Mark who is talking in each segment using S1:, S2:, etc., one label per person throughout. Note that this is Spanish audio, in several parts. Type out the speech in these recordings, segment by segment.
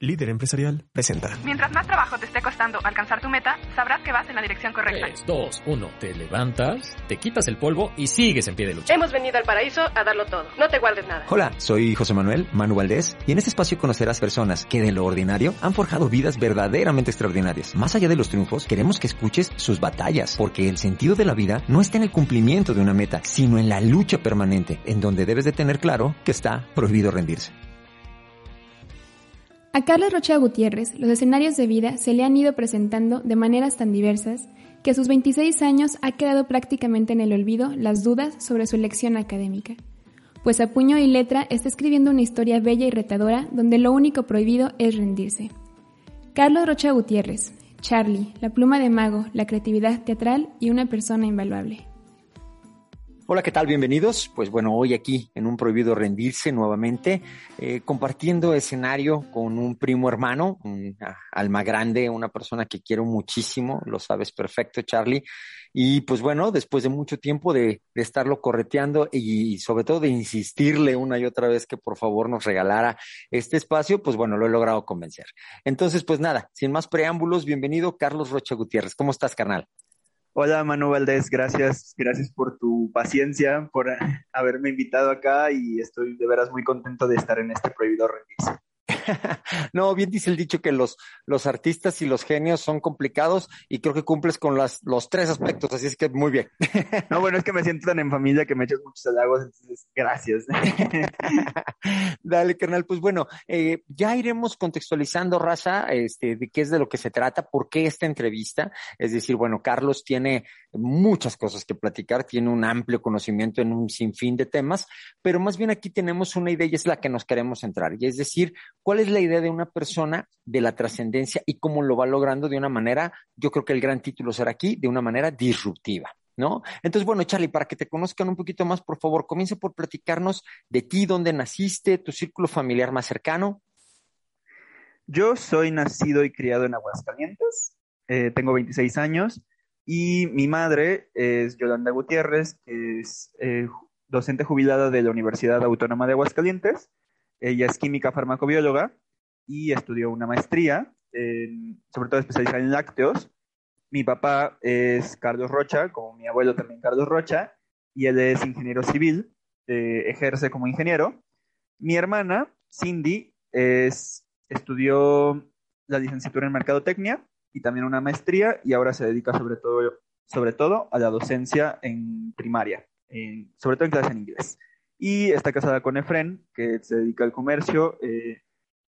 S1: Líder Empresarial presenta.
S2: Mientras más trabajo te esté costando alcanzar tu meta, sabrás que vas en la dirección correcta.
S3: 3, 2, 1. Te levantas, te quitas el polvo y sigues en pie de lucha.
S2: Hemos venido al paraíso a darlo todo. No te guardes nada.
S1: Hola, soy José Manuel Manu Valdés y en este espacio conocerás personas que de lo ordinario han forjado vidas verdaderamente extraordinarias. Más allá de los triunfos, queremos que escuches sus batallas, porque el sentido de la vida no está en el cumplimiento de una meta, sino en la lucha permanente, en donde debes de tener claro que está prohibido rendirse.
S4: A Carlos Rocha Gutiérrez los escenarios de vida se le han ido presentando de maneras tan diversas que a sus 26 años ha quedado prácticamente en el olvido las dudas sobre su elección académica. Pues a puño y letra está escribiendo una historia bella y retadora donde lo único prohibido es rendirse. Carlos Rocha Gutiérrez, Charlie, la pluma de mago, la creatividad teatral y una persona invaluable.
S1: Hola, ¿qué tal? Bienvenidos. Pues bueno, hoy aquí en un prohibido rendirse nuevamente, eh, compartiendo escenario con un primo hermano, un alma grande, una persona que quiero muchísimo, lo sabes perfecto, Charlie. Y pues bueno, después de mucho tiempo de, de estarlo correteando y, sobre todo de insistirle una y otra vez que por favor nos regalara este espacio, pues bueno, lo he logrado convencer. Entonces, pues nada, sin más preámbulos, bienvenido Carlos Rocha Gutiérrez. ¿Cómo estás, carnal?
S5: Hola Manu Valdés, gracias, gracias por tu paciencia, por haberme invitado acá y estoy de veras muy contento de estar en este prohibido rendirse.
S1: no, bien dice el dicho que los, los artistas y los genios son complicados y creo que cumples con las, los tres aspectos, así es que muy bien.
S5: no, bueno, es que me siento tan en familia que me echas muchos halagos, entonces gracias.
S1: Dale, carnal, pues bueno, eh, ya iremos contextualizando, Raza, este, de qué es de lo que se trata, por qué esta entrevista. Es decir, bueno, Carlos tiene muchas cosas que platicar, tiene un amplio conocimiento en un sinfín de temas, pero más bien aquí tenemos una idea y es la que nos queremos centrar, y es decir, ¿Cuál es la idea de una persona de la trascendencia y cómo lo va logrando de una manera, yo creo que el gran título será aquí, de una manera disruptiva? ¿No? Entonces, bueno, Charlie, para que te conozcan un poquito más, por favor, comienza por platicarnos de ti, dónde naciste, tu círculo familiar más cercano.
S5: Yo soy nacido y criado en Aguascalientes, eh, tengo 26 años y mi madre es Yolanda Gutiérrez, que es eh, docente jubilada de la Universidad Autónoma de Aguascalientes ella es química farmacobióloga y estudió una maestría, sobre todo especializada en lácteos. Mi papá es Carlos Rocha, como mi abuelo también Carlos Rocha, y él es ingeniero civil, eh, ejerce como ingeniero. Mi hermana, Cindy, es, estudió la licenciatura en mercadotecnia y también una maestría y ahora se dedica sobre todo, sobre todo a la docencia en primaria, sobre todo en clases en inglés y está casada con Efren, que se dedica al comercio. Eh,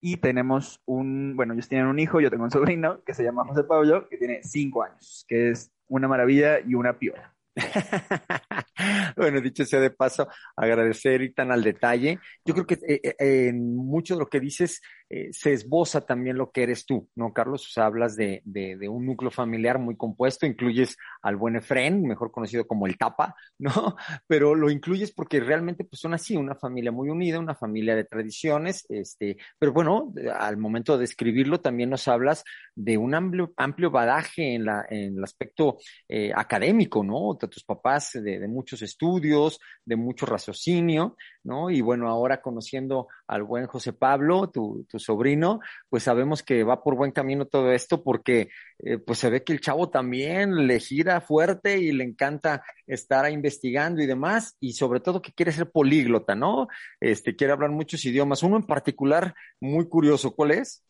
S5: y tenemos un, bueno, ellos tienen un hijo, yo tengo un sobrino que se llama José Pablo, que tiene cinco años, que es una maravilla y una piola.
S1: bueno, dicho sea de paso, agradecer y tan al detalle. Yo creo que eh, eh, en mucho de lo que dices eh, se esboza también lo que eres tú, ¿no, Carlos? O sea, hablas de, de, de, un núcleo familiar muy compuesto, incluyes al buen Efren, mejor conocido como el Tapa, ¿no? Pero lo incluyes porque realmente pues son así, una familia muy unida, una familia de tradiciones, este, pero bueno, al momento de escribirlo también nos hablas de un amplio, amplio badaje en, la, en el aspecto eh, académico, ¿no? De tus papás de, de muchos estudios, de mucho raciocinio, ¿no? Y bueno, ahora conociendo al buen José Pablo, tu, tu sobrino, pues sabemos que va por buen camino todo esto porque eh, pues se ve que el chavo también le gira fuerte y le encanta estar investigando y demás, y sobre todo que quiere ser políglota, ¿no? Este, quiere hablar muchos idiomas. Uno en particular muy curioso, ¿cuál es?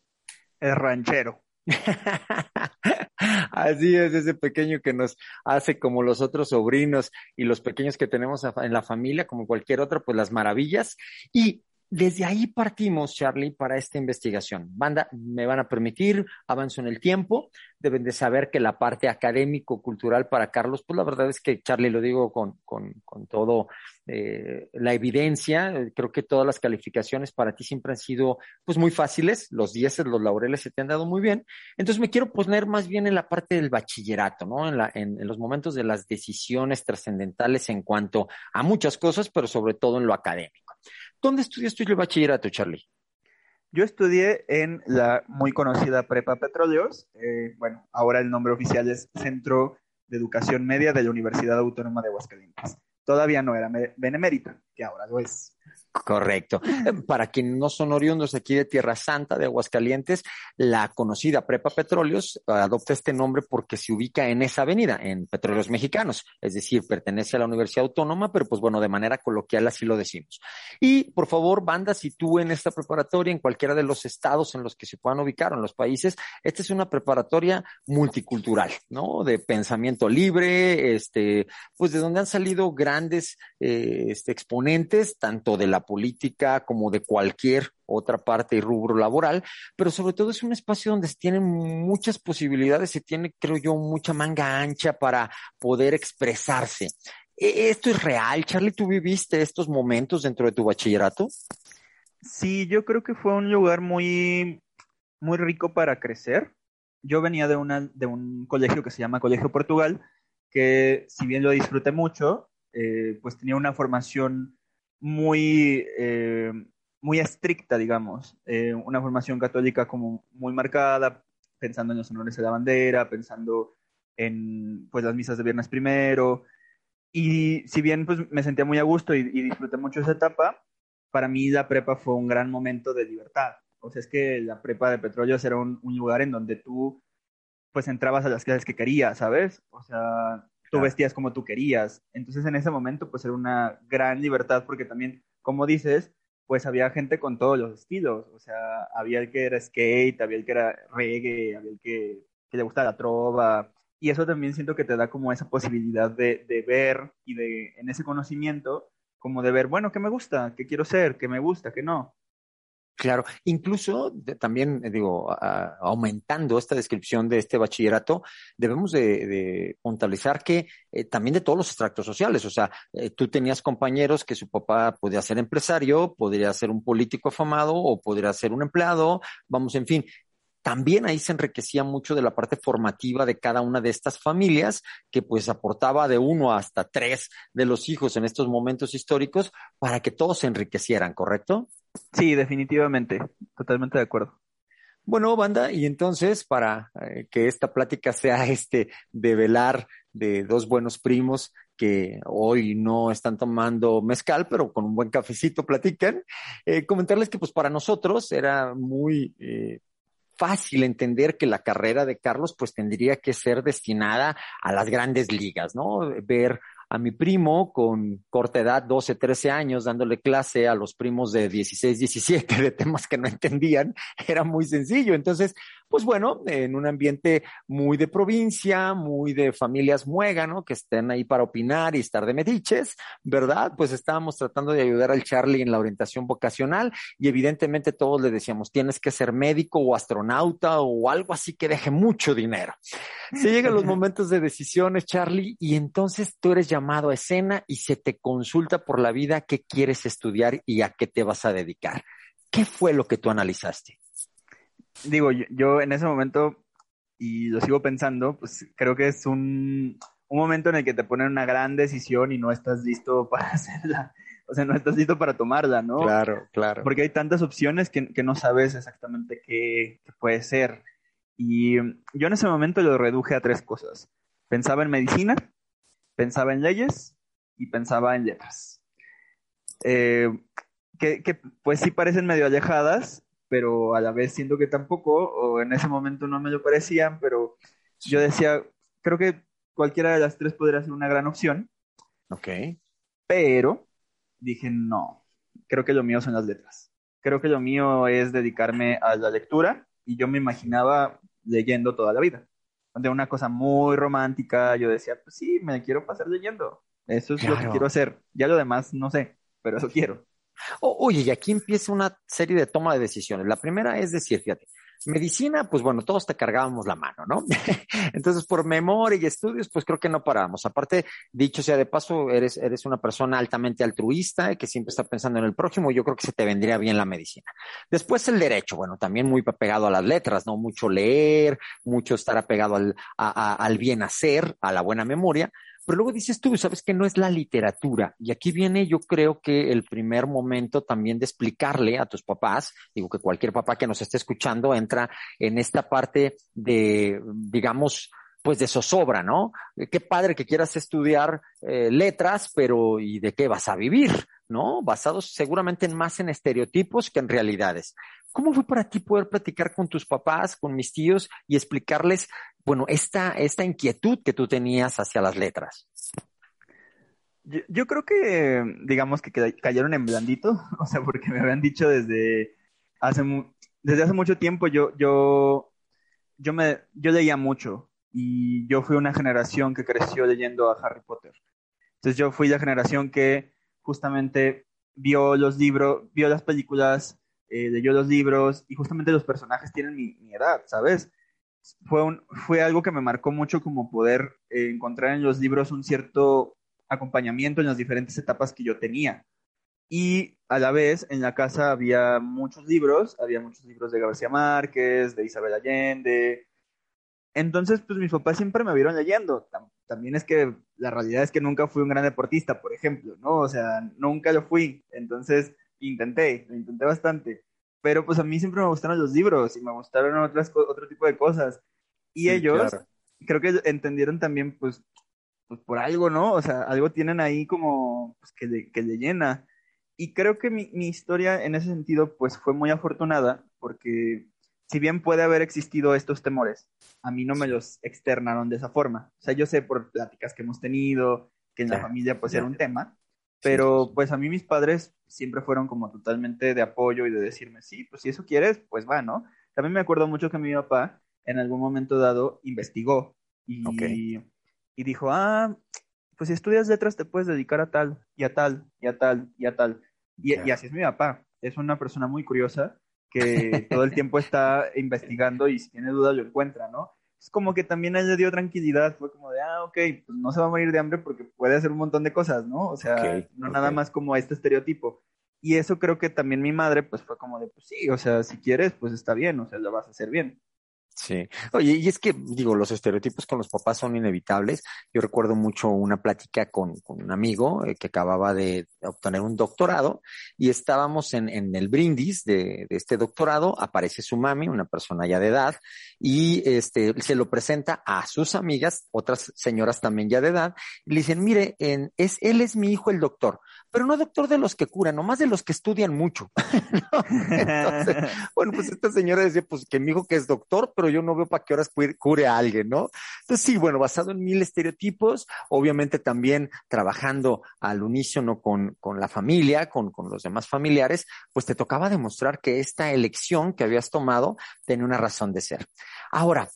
S5: El ranchero.
S1: Así es, ese pequeño que nos hace como los otros sobrinos y los pequeños que tenemos en la familia, como cualquier otro, pues las maravillas. Y desde ahí partimos, Charlie, para esta investigación. Banda, me van a permitir, avanzo en el tiempo, deben de saber que la parte académico-cultural para Carlos, pues la verdad es que, Charlie, lo digo con, con, con todo eh, la evidencia, creo que todas las calificaciones para ti siempre han sido pues muy fáciles, los dieces, los laureles se te han dado muy bien. Entonces me quiero poner más bien en la parte del bachillerato, ¿no? En, la, en, en los momentos de las decisiones trascendentales en cuanto a muchas cosas, pero sobre todo en lo académico. ¿Dónde estudiaste el bachillerato, Charlie?
S5: Yo estudié en la muy conocida Prepa Petróleos. Eh, bueno, ahora el nombre oficial es Centro de Educación Media de la Universidad Autónoma de Aguascalientes. Todavía no era benemérita, que ahora lo es.
S1: Correcto. Eh, para quienes no son oriundos aquí de Tierra Santa, de Aguascalientes, la conocida Prepa Petróleos adopta este nombre porque se ubica en esa avenida, en Petróleos Mexicanos, es decir, pertenece a la Universidad Autónoma, pero pues bueno, de manera coloquial así lo decimos. Y por favor, banda, si tú en esta preparatoria, en cualquiera de los estados en los que se puedan ubicar o en los países, esta es una preparatoria multicultural, ¿no? De pensamiento libre, este, pues de donde han salido grandes eh, este, exponentes, tanto de la política como de cualquier otra parte y rubro laboral, pero sobre todo es un espacio donde se tienen muchas posibilidades, se tiene, creo yo, mucha manga ancha para poder expresarse. ¿E-, ¿Esto es real, Charlie? ¿Tú viviste estos momentos dentro de tu bachillerato?
S5: Sí, yo creo que fue un lugar muy, muy rico para crecer. Yo venía de, una, de un colegio que se llama Colegio Portugal, que si bien lo disfruté mucho, eh, pues tenía una formación muy, eh, muy estricta, digamos, eh, una formación católica como muy marcada, pensando en los honores de la bandera, pensando en pues las misas de viernes primero, y si bien pues me sentía muy a gusto y, disfruté mucho esa etapa, para mí la prepa fue un gran momento de libertad. O sea, es que la prepa de petróleo era un, un lugar en donde tú pues entrabas a las clases que querías, ¿sabes? O sea, tú vestías como tú querías. Entonces en ese momento pues era una gran libertad porque también, como dices, pues había gente con todos los estilos. O sea, había el que era skate, había el que era reggae, había el que, le gustaba la trova. Y eso también siento que te da como esa posibilidad de, de ver y de, en ese conocimiento, como de ver, bueno, ¿qué me gusta? ¿Qué quiero ser? ¿Qué me gusta? ¿Qué no?
S1: Claro, incluso también, eh, digo, aumentando esta descripción de este bachillerato, debemos de, puntualizar que eh, también de todos los extractos sociales, o sea, eh, tú tenías compañeros que su papá podía ser empresario, podría ser un político afamado o podría ser un empleado, vamos, en fin, también ahí se enriquecía mucho de la parte formativa de cada una de estas familias, que pues aportaba de uno hasta tres de los hijos en estos momentos históricos para que todos se enriquecieran, ¿correcto?
S5: Sí, definitivamente, totalmente de acuerdo.
S1: Bueno, banda, y entonces para eh, que esta plática sea este de velar de dos buenos primos que hoy no están tomando mezcal, pero con un buen cafecito platican, eh, comentarles que pues para nosotros era muy eh, fácil entender que la carrera de Carlos pues tendría que ser destinada a las grandes ligas, ¿no? Ver a mi primo con corta edad, 12, 13 años, dándole clase a los primos de 16, 17 de temas que no entendían, era muy sencillo. Entonces, pues bueno, en un ambiente muy de provincia, muy de familias muégano, que estén ahí para opinar y estar de mediches, ¿verdad? Pues estábamos tratando de ayudar al Charlie en la orientación vocacional y evidentemente todos le decíamos, tienes que ser médico o astronauta o algo así que deje mucho dinero. Se llegan los momentos de decisiones, Charlie, y entonces tú eres llamado a escena y se te consulta por la vida qué quieres estudiar y a qué te vas a dedicar. ¿Qué fue lo que tú analizaste?
S5: Digo, yo, en ese momento, y lo sigo pensando, pues creo que es un, un momento en el que te ponen una gran decisión y no estás listo para hacerla. O sea, no estás listo para tomarla, ¿no?
S1: Claro, claro.
S5: Porque hay tantas opciones que, que no sabes exactamente qué, qué, puede ser. Y yo en ese momento lo reduje a tres cosas. Pensaba en medicina, pensaba en leyes y pensaba en letras. Eh, que, que, pues sí parecen medio alejadas, pero a la vez siento que tampoco, o en ese momento no me lo parecían, pero yo decía, creo que cualquiera de las tres podría ser una gran opción.
S1: Ok.
S5: Pero dije, no, creo que lo mío son las letras. Creo que lo mío es dedicarme a la lectura y yo me imaginaba leyendo toda la vida. De una cosa muy romántica, yo decía, pues sí, me quiero pasar leyendo. Eso es lo que quiero hacer. Ya lo demás no sé, pero eso quiero.
S1: Oye, y aquí empieza una serie de toma de decisiones. La primera es decir, fíjate, Medicina, pues bueno, todos te cargábamos la mano, ¿no? Entonces, por memoria y estudios, pues creo que no parábamos. Aparte, dicho sea de paso, eres, eres una persona altamente altruista y que siempre está pensando en el prójimo. Yo creo que se te vendría bien la medicina. Después el derecho, bueno, también muy apegado a las letras, ¿no? Mucho leer, mucho estar apegado al, al bien hacer, a la buena memoria. Pero luego dices tú, sabes que no es la literatura. Y aquí viene, yo creo que el primer momento también de explicarle a tus papás, digo que cualquier papá que nos esté escuchando entra en esta parte de, digamos, pues de zozobra, ¿no? Qué padre que quieras estudiar eh, letras, pero ¿y de qué vas a vivir? ¿No? Basados seguramente en más en estereotipos que en realidades. ¿Cómo fue para ti poder platicar con tus papás, con mis tíos y explicarles, bueno, esta, esta inquietud que tú tenías hacia las letras?
S5: Yo, creo que, digamos que cayeron en blandito, o sea, porque me habían dicho desde hace, desde hace mucho tiempo, yo, yo, yo, me, yo leía mucho y yo fui una generación que creció leyendo a Harry Potter. Entonces yo fui la generación que justamente vio los libros, vio las películas, eh, leyó los libros y justamente los personajes tienen mi, edad, ¿sabes? Fue, un, fue algo que me marcó mucho como poder eh, encontrar en los libros un cierto acompañamiento en las diferentes etapas que yo tenía. Y a la vez en la casa había muchos libros, había muchos libros de García Márquez, de Isabel Allende. Entonces, pues mis papás siempre me vieron leyendo. También es que la realidad es que nunca fui un gran deportista, por ejemplo, ¿no? O sea, nunca lo fui. Entonces, intenté, lo intenté bastante, pero pues a mí siempre me gustaron los libros y me gustaron otras, otro tipo de cosas. Y ellos creo que entendieron también, pues, pues por algo, ¿no? O sea, algo tienen ahí como pues, que, le, que le llena. Y creo que mi, mi historia en ese sentido, pues fue muy afortunada, porque si bien puede haber existido estos temores, a mí no me los externaron de esa forma. O sea, yo sé por pláticas que hemos tenido, que en la familia pues era un tema, pero pues a mí mis padres siempre fueron como totalmente de apoyo y de decirme, sí, pues si eso quieres, pues va, ¿no? También me acuerdo mucho que mi papá en algún momento dado investigó y, y dijo, ah, pues si estudias letras te puedes dedicar a tal y a tal y a tal y a tal. Y, y así es mi papá. Es una persona muy curiosa que todo el tiempo está investigando y si tiene dudas lo encuentra, ¿no? Es como que también a él le dio tranquilidad, fue como de, ah, ok, pues no se va a morir de hambre porque puede hacer un montón de cosas, ¿no? O sea, no nada más como este estereotipo. Y eso creo que también mi madre, pues fue como de, pues sí, o sea, si quieres, pues está bien, o sea, lo vas a hacer bien.
S1: Sí. Oye, y es que, digo, los estereotipos con los papás son inevitables. Yo recuerdo mucho una plática con, un amigo eh, que acababa de obtener un doctorado y estábamos en, en el brindis de, de, este doctorado. Aparece su mami, una persona ya de edad, y este, se lo presenta a sus amigas, otras señoras también ya de edad, y le dicen, mire, en, es, él es mi hijo el doctor, pero no doctor de los que curan, nomás de los que estudian mucho. bueno, pues esta señora decía, pues que mi hijo que es doctor, pero yo no veo para qué horas cure a alguien, ¿no? Entonces sí, bueno, basado en mil estereotipos, obviamente también trabajando al unísono con, con la familia, con, con los demás familiares, pues te tocaba demostrar que esta elección que habías tomado tenía una razón de ser. Ahora,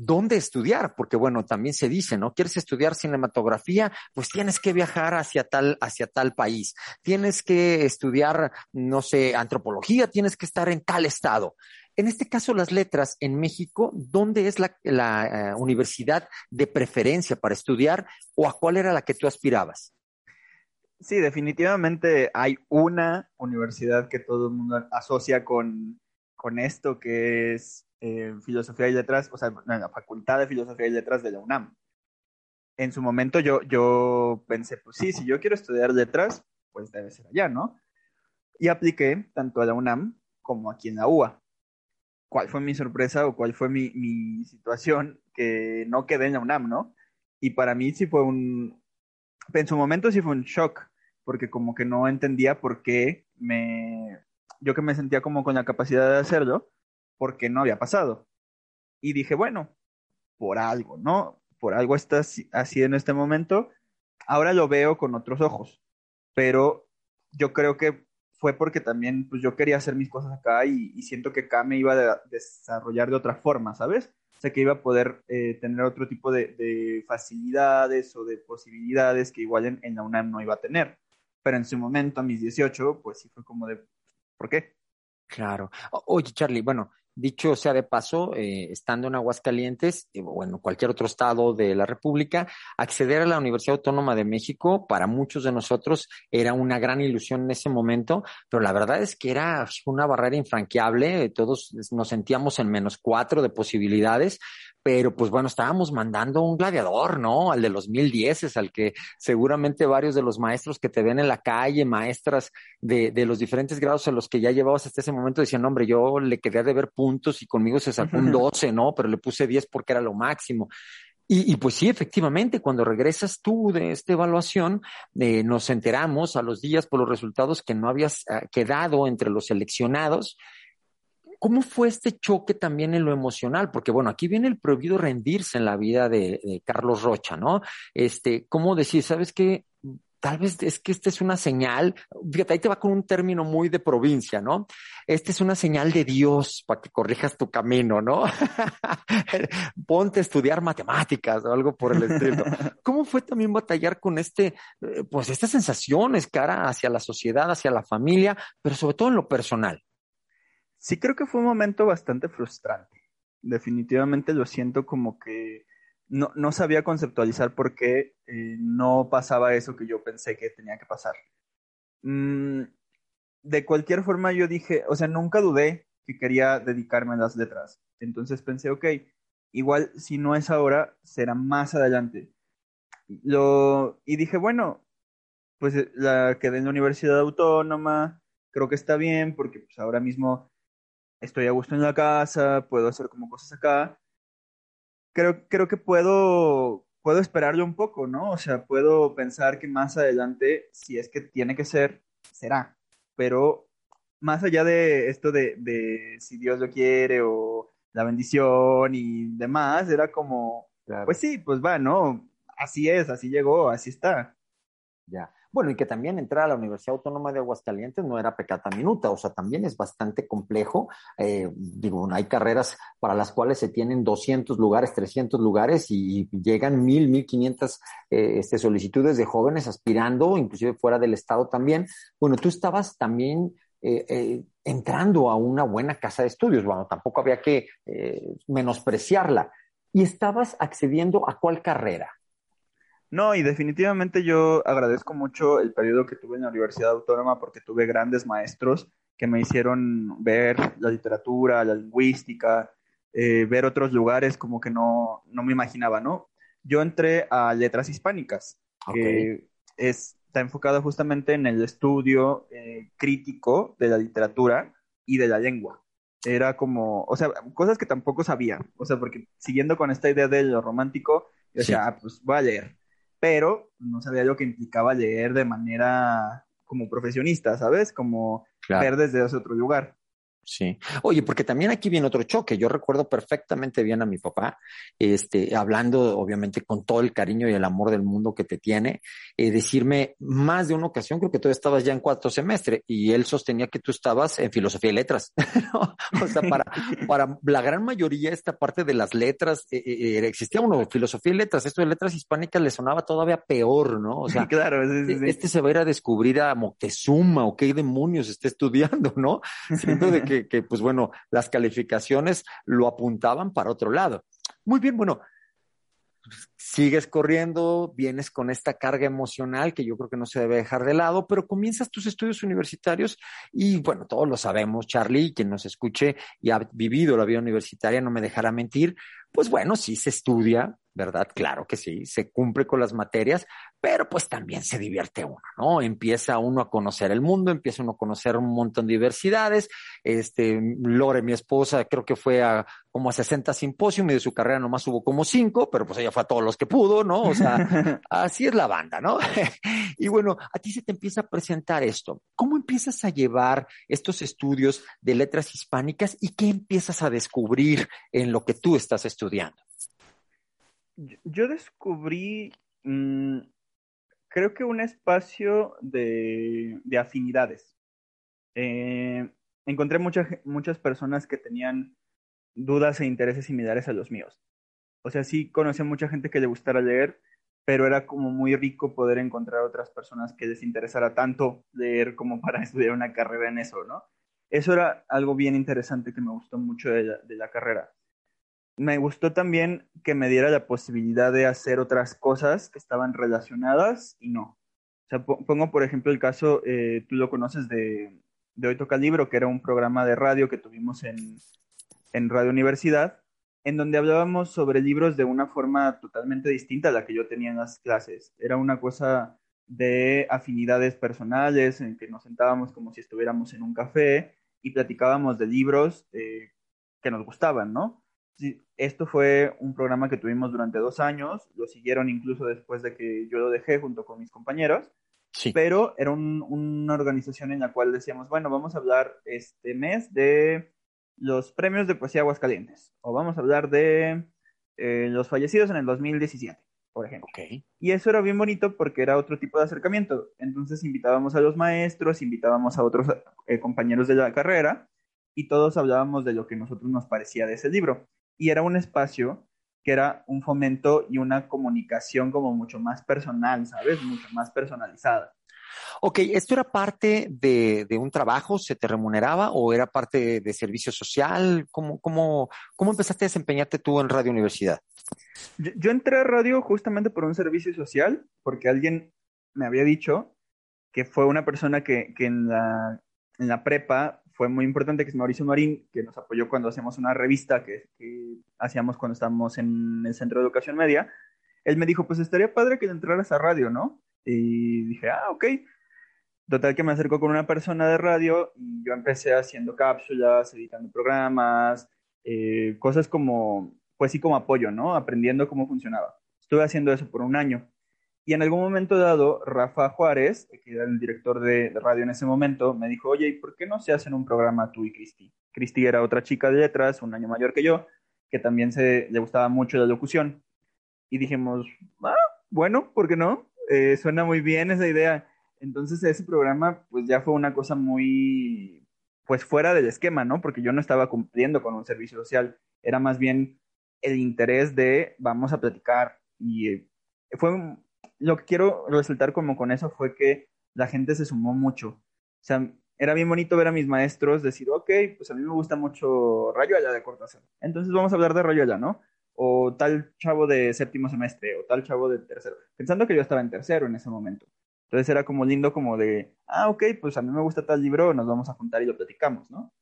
S1: dónde estudiar, porque bueno, también se dice, ¿no? ¿Quieres estudiar cinematografía? Pues tienes que viajar hacia tal, hacia tal país. Tienes que estudiar, no sé, antropología, tienes que estar en tal estado. En este caso, las letras en México, ¿dónde es la, uh, universidad de preferencia para estudiar o a cuál era la que tú aspirabas?
S5: Sí, definitivamente hay una universidad que todo el mundo asocia con, con esto, que es eh, Filosofía y Letras, o sea, la Facultad de Filosofía y Letras de la UNAM. En su momento yo, yo pensé, pues sí, si yo quiero estudiar letras, pues debe ser allá, ¿no? Y apliqué tanto a la UNAM como aquí en la UA. ¿Cuál fue mi sorpresa o cuál fue mi, mi situación? Que no quedé en la UNAM, ¿no? Y para mí sí fue un, en su momento sí fue un shock, porque como que no entendía por qué me, yo que me sentía como con la capacidad de hacerlo, porque no había pasado. Y dije, bueno, por algo, ¿no? Por algo está así en este momento. Ahora lo veo con otros ojos, pero yo creo que fue porque también pues yo quería hacer mis cosas acá y, siento que acá me iba a desarrollar de otra forma, ¿sabes? O sea, que iba a poder eh, tener otro tipo de, facilidades o de posibilidades que igual en, en, la UNAM no iba a tener. pero en su momento, a mis 18, pues sí fue como de, ¿por qué?
S1: Claro. Oye, Charlie, bueno, dicho sea de paso, eh, estando en Aguascalientes eh, o en cualquier otro estado de la República, acceder a la Universidad Autónoma de México para muchos de nosotros era una gran ilusión en ese momento, pero la verdad es que era una barrera infranqueable, todos nos sentíamos en menos cuatro de posibilidades, pero pues bueno, estábamos mandando un gladiador, ¿no? Al de los mil dieces, al que seguramente varios de los maestros que te ven en la calle, maestras de, de los diferentes grados en los que ya llevabas hasta ese momento, decían, hombre, yo le quería de ver puntos y conmigo se sacó un 12, ¿no? Pero le puse 10 porque era lo máximo. Y, y, pues sí, efectivamente, cuando regresas tú de esta evaluación, eh, nos enteramos a los días por los resultados que no habías uh, quedado entre los seleccionados ¿Cómo fue este choque también en lo emocional? Porque bueno, aquí viene el prohibido rendirse en la vida de, de Carlos Rocha, ¿no? Este, ¿cómo decir, sabes qué? Tal vez es que esta es una señal, fíjate, ahí te va con un término muy de provincia, ¿no? Esta es una señal de Dios para que corrijas tu camino, ¿no? Ponte a estudiar matemáticas o algo por el estilo. ¿Cómo fue también batallar con este, eh, pues estas sensaciones cara hacia la sociedad, hacia la familia, pero sobre todo en lo personal?
S5: Sí, creo que fue un momento bastante frustrante. Definitivamente lo siento como que no, no sabía conceptualizar por qué eh, no pasaba eso que yo pensé que tenía que pasar. Mm, de cualquier forma, yo dije, o sea, nunca dudé que quería dedicarme a las letras. Entonces pensé, ok, igual si no es ahora, será más adelante. Lo, y dije, bueno, pues la quedé en la Universidad Autónoma, creo que está bien, porque pues ahora mismo estoy a gusto en la casa, puedo hacer como cosas acá. Creo, creo que puedo, puedo esperarlo un poco, ¿no? O sea, puedo pensar que más adelante, si es que tiene que ser, será. Pero más allá de esto de, de si Dios lo quiere o la bendición y demás, era como, claro. pues sí, pues va, ¿no? Así es, así llegó, así está.
S1: Ya. Bueno, y que también entrar a la Universidad Autónoma de Aguascalientes no era pecata minuta, o sea, también es bastante complejo. Eh, digo, hay carreras para las cuales se tienen 200 lugares, 300 lugares y llegan 1000, 1500 eh, este, solicitudes de jóvenes aspirando, inclusive fuera del estado también. Bueno, tú estabas también eh, eh, entrando a una buena casa de estudios, bueno, tampoco había que menospreciarla. Y estabas accediendo a cuál carrera?
S5: No, y definitivamente yo agradezco mucho el periodo que tuve en la Universidad Autónoma porque tuve grandes maestros que me hicieron ver la literatura, la lingüística, eh, ver otros lugares como que no, no me imaginaba, ¿no? Yo entré a Letras Hispánicas, okay. que es, está enfocada justamente en el estudio eh, crítico de la literatura y de la lengua. Era como, o sea, cosas que tampoco sabía, o sea, porque siguiendo con esta idea de lo romántico, yo decía, sí. ah, pues voy a leer pero no sabía lo que implicaba leer de manera como profesionista, ¿sabes? Como claro. ver desde ese otro lugar.
S1: Sí. Oye, porque también aquí viene otro choque. Yo recuerdo perfectamente bien a mi papá, este, hablando obviamente con todo el cariño y el amor del mundo que te tiene, eh, decirme más de una ocasión, creo que tú estabas ya en cuarto semestre y él sostenía que tú estabas en filosofía y letras. ¿no? O sea, para, para la gran mayoría esta parte de las letras, eh, eh, existía uno, filosofía y letras, esto de letras hispánicas le sonaba todavía peor, ¿no? O sea,
S5: claro, sí, sí,
S1: este se va a ir a descubrir a Moctezuma o qué demonios está estudiando, ¿no? Siendo de que, que, pues bueno, las calificaciones lo apuntaban para otro lado. Muy bien, bueno, sigues corriendo, vienes con esta carga emocional que yo creo que no se debe dejar de lado, pero comienzas tus estudios universitarios y bueno, todos lo sabemos, Charlie, quien nos escuche y ha vivido la vida universitaria no me dejará mentir, pues bueno, sí se estudia, ¿verdad? Claro que sí, se cumple con las materias, pero pues también se divierte uno, ¿no? Empieza uno a conocer el mundo, empieza uno a conocer un montón de diversidades. Este, Lore, mi esposa, creo que fue a como a 60 simposios y de su carrera nomás hubo como cinco, pero pues ella fue a todos los que pudo, ¿no? O sea, así es la banda, ¿no? y bueno, a ti se te empieza a presentar esto. ¿Cómo empiezas a llevar estos estudios de letras hispánicas y qué empiezas a descubrir en lo que tú estás estudiando?
S5: Yo descubrí, mmm, creo que un espacio de, de afinidades. Eh, encontré mucha, muchas personas que tenían dudas e intereses similares a los míos. O sea, sí conocí a mucha gente que le gustara leer, pero era como muy rico poder encontrar otras personas que les interesara tanto leer como para estudiar una carrera en eso, ¿no? Eso era algo bien interesante que me gustó mucho de la, carrera. Me gustó también que me diera la posibilidad de hacer otras cosas que estaban relacionadas y no. O sea, pongo por ejemplo el caso, eh, tú lo conoces de, de Hoy Toca Libro, que era un programa de radio que tuvimos en, en Radio Universidad, en donde hablábamos sobre libros de una forma totalmente distinta a la que yo tenía en las clases. Era una cosa de afinidades personales, en que nos sentábamos como si estuviéramos en un café y platicábamos de libros eh, que nos gustaban, ¿no? Esto fue un programa que tuvimos durante dos años, lo siguieron incluso después de que yo lo dejé junto con mis compañeros, sí. pero era una organización en la cual decíamos, bueno, vamos a hablar este mes de los premios de poesía Aguascalientes, o vamos a hablar de eh, los fallecidos en el 2017, por ejemplo. Y eso era bien bonito porque era otro tipo de acercamiento. Entonces invitábamos a los maestros, invitábamos a otros eh, compañeros de la carrera y todos hablábamos de lo que a nosotros nos parecía de ese libro. Y era un espacio que era un fomento y una comunicación como mucho más personal, ¿sabes? Mucho más personalizada.
S1: Ok, ¿esto era parte de, un trabajo? ¿Se te remuneraba o era parte de, servicio social? ¿Cómo, cómo, cómo empezaste a desempeñarte tú en Radio Universidad?
S5: Yo, entré a radio justamente por un servicio social, porque alguien me había dicho que fue una persona que, en, la, en la prepa fue muy importante, que es Mauricio Marín, que nos apoyó cuando hacíamos una revista que, que hacíamos cuando estábamos en el Centro de Educación Media. Él me dijo, pues estaría padre que entraras a radio, ¿no? Y dije, ah, ok. Total que me acercó con una persona de radio y yo empecé haciendo cápsulas, editando programas, eh, cosas como, pues sí, como apoyo, ¿no? Aprendiendo cómo funcionaba. Estuve haciendo eso por un año. Y en algún momento dado, Rafa Juárez, que era el director de, radio en ese momento, me dijo, oye, ¿y por qué no se hacen un programa tú y Cristi? Cristi era otra chica de letras, un año mayor que yo, que también se, le gustaba mucho la locución. Y dijimos, ah, bueno, ¿por qué no? Eh, suena muy bien esa idea. Entonces ese programa pues ya fue una cosa muy pues fuera del esquema, ¿no? Porque yo no estaba cumpliendo con un servicio social, era más bien el interés de vamos a platicar y eh, fue lo que quiero resaltar como con eso fue que la gente se sumó mucho. O sea, era bien bonito ver a mis maestros decir, ok, pues a mí me gusta mucho Rayo Allá de Cortázar. Entonces vamos a hablar de Rayo Allá, ¿no? O tal chavo de séptimo semestre, o tal chavo de tercero. Pensando que yo estaba en tercero en ese momento. Entonces era como lindo como de, ah, ok, pues a mí me gusta tal libro, nos vamos a juntar y lo platicamos, ¿no?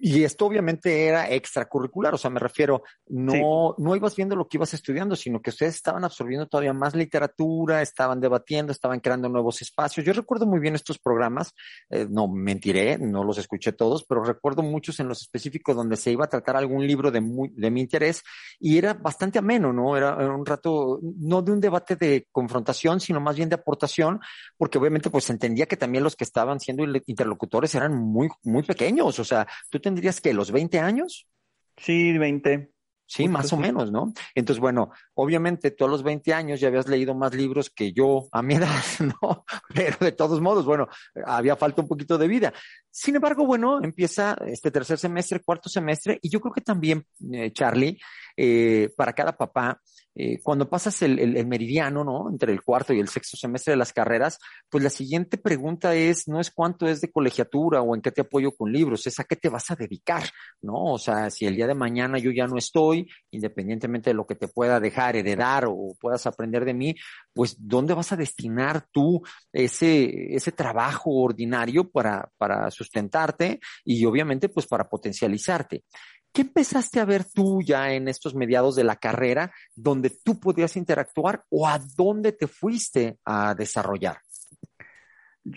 S1: Y esto obviamente era extracurricular, o sea, me refiero, no, no ibas viendo lo que ibas estudiando, sino que ustedes estaban absorbiendo todavía más literatura, estaban debatiendo, estaban creando nuevos espacios. Yo recuerdo muy bien estos programas, eh, no mentiré, no los escuché todos, pero recuerdo muchos en los específicos donde se iba a tratar algún libro de, muy, de mi interés y era bastante ameno, ¿no? Era, era un rato, no de un debate de confrontación, sino más bien de aportación, porque obviamente pues entendía que también los que estaban siendo interlocutores eran muy, muy pequeños, o sea, tú tendrías que los 20 años.
S5: Sí, 20.
S1: Sí, más o menos, ¿no? Entonces, bueno, obviamente tú a los 20 años ya habías leído más libros que yo a mi edad, ¿no? Pero de todos modos, bueno, había falta un poquito de vida. Sin embargo, bueno, empieza este tercer semestre, cuarto semestre, y yo creo que también, eh, Charlie, eh, para cada papá, eh, cuando pasas el, meridiano, ¿no? Entre el cuarto y el sexto semestre de las carreras, pues la siguiente pregunta es, no es cuánto es de colegiatura o en qué te apoyo con libros, es a qué te vas a dedicar, ¿no? O sea, si el día de mañana yo ya no estoy, independientemente de lo que te pueda dejar, heredar o puedas aprender de mí, pues ¿dónde vas a destinar tú ese, ese trabajo ordinario para, para sustentarte y obviamente pues para potencializarte? ¿Qué empezaste a ver tú ya en estos mediados de la carrera donde tú podías interactuar o a dónde te fuiste a desarrollar?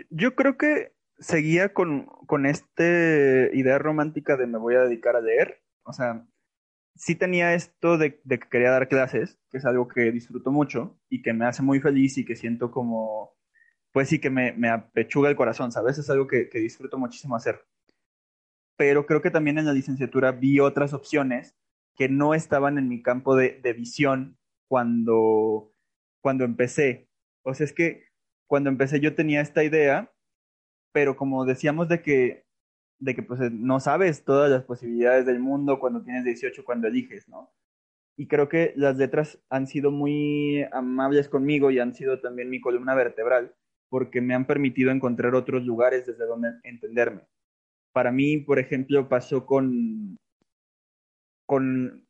S5: Yo creo que seguía con, con esta idea romántica de me voy a dedicar a leer. O sea, sí tenía esto de, que quería dar clases, que es algo que disfruto mucho y que me hace muy feliz y que siento como, pues sí que me, apechuga el corazón, ¿sabes? Es algo que disfruto muchísimo hacer pero creo que también en la licenciatura vi otras opciones que no estaban en mi campo de, visión cuando, cuando empecé. O sea, es que cuando empecé yo tenía esta idea, pero como decíamos de que, de que pues, no sabes todas las posibilidades del mundo cuando tienes 18, cuando eliges, ¿no? y creo que las letras han sido muy amables conmigo y han sido también mi columna vertebral porque me han permitido encontrar otros lugares desde donde entenderme. Para mí, por ejemplo, pasó con, con,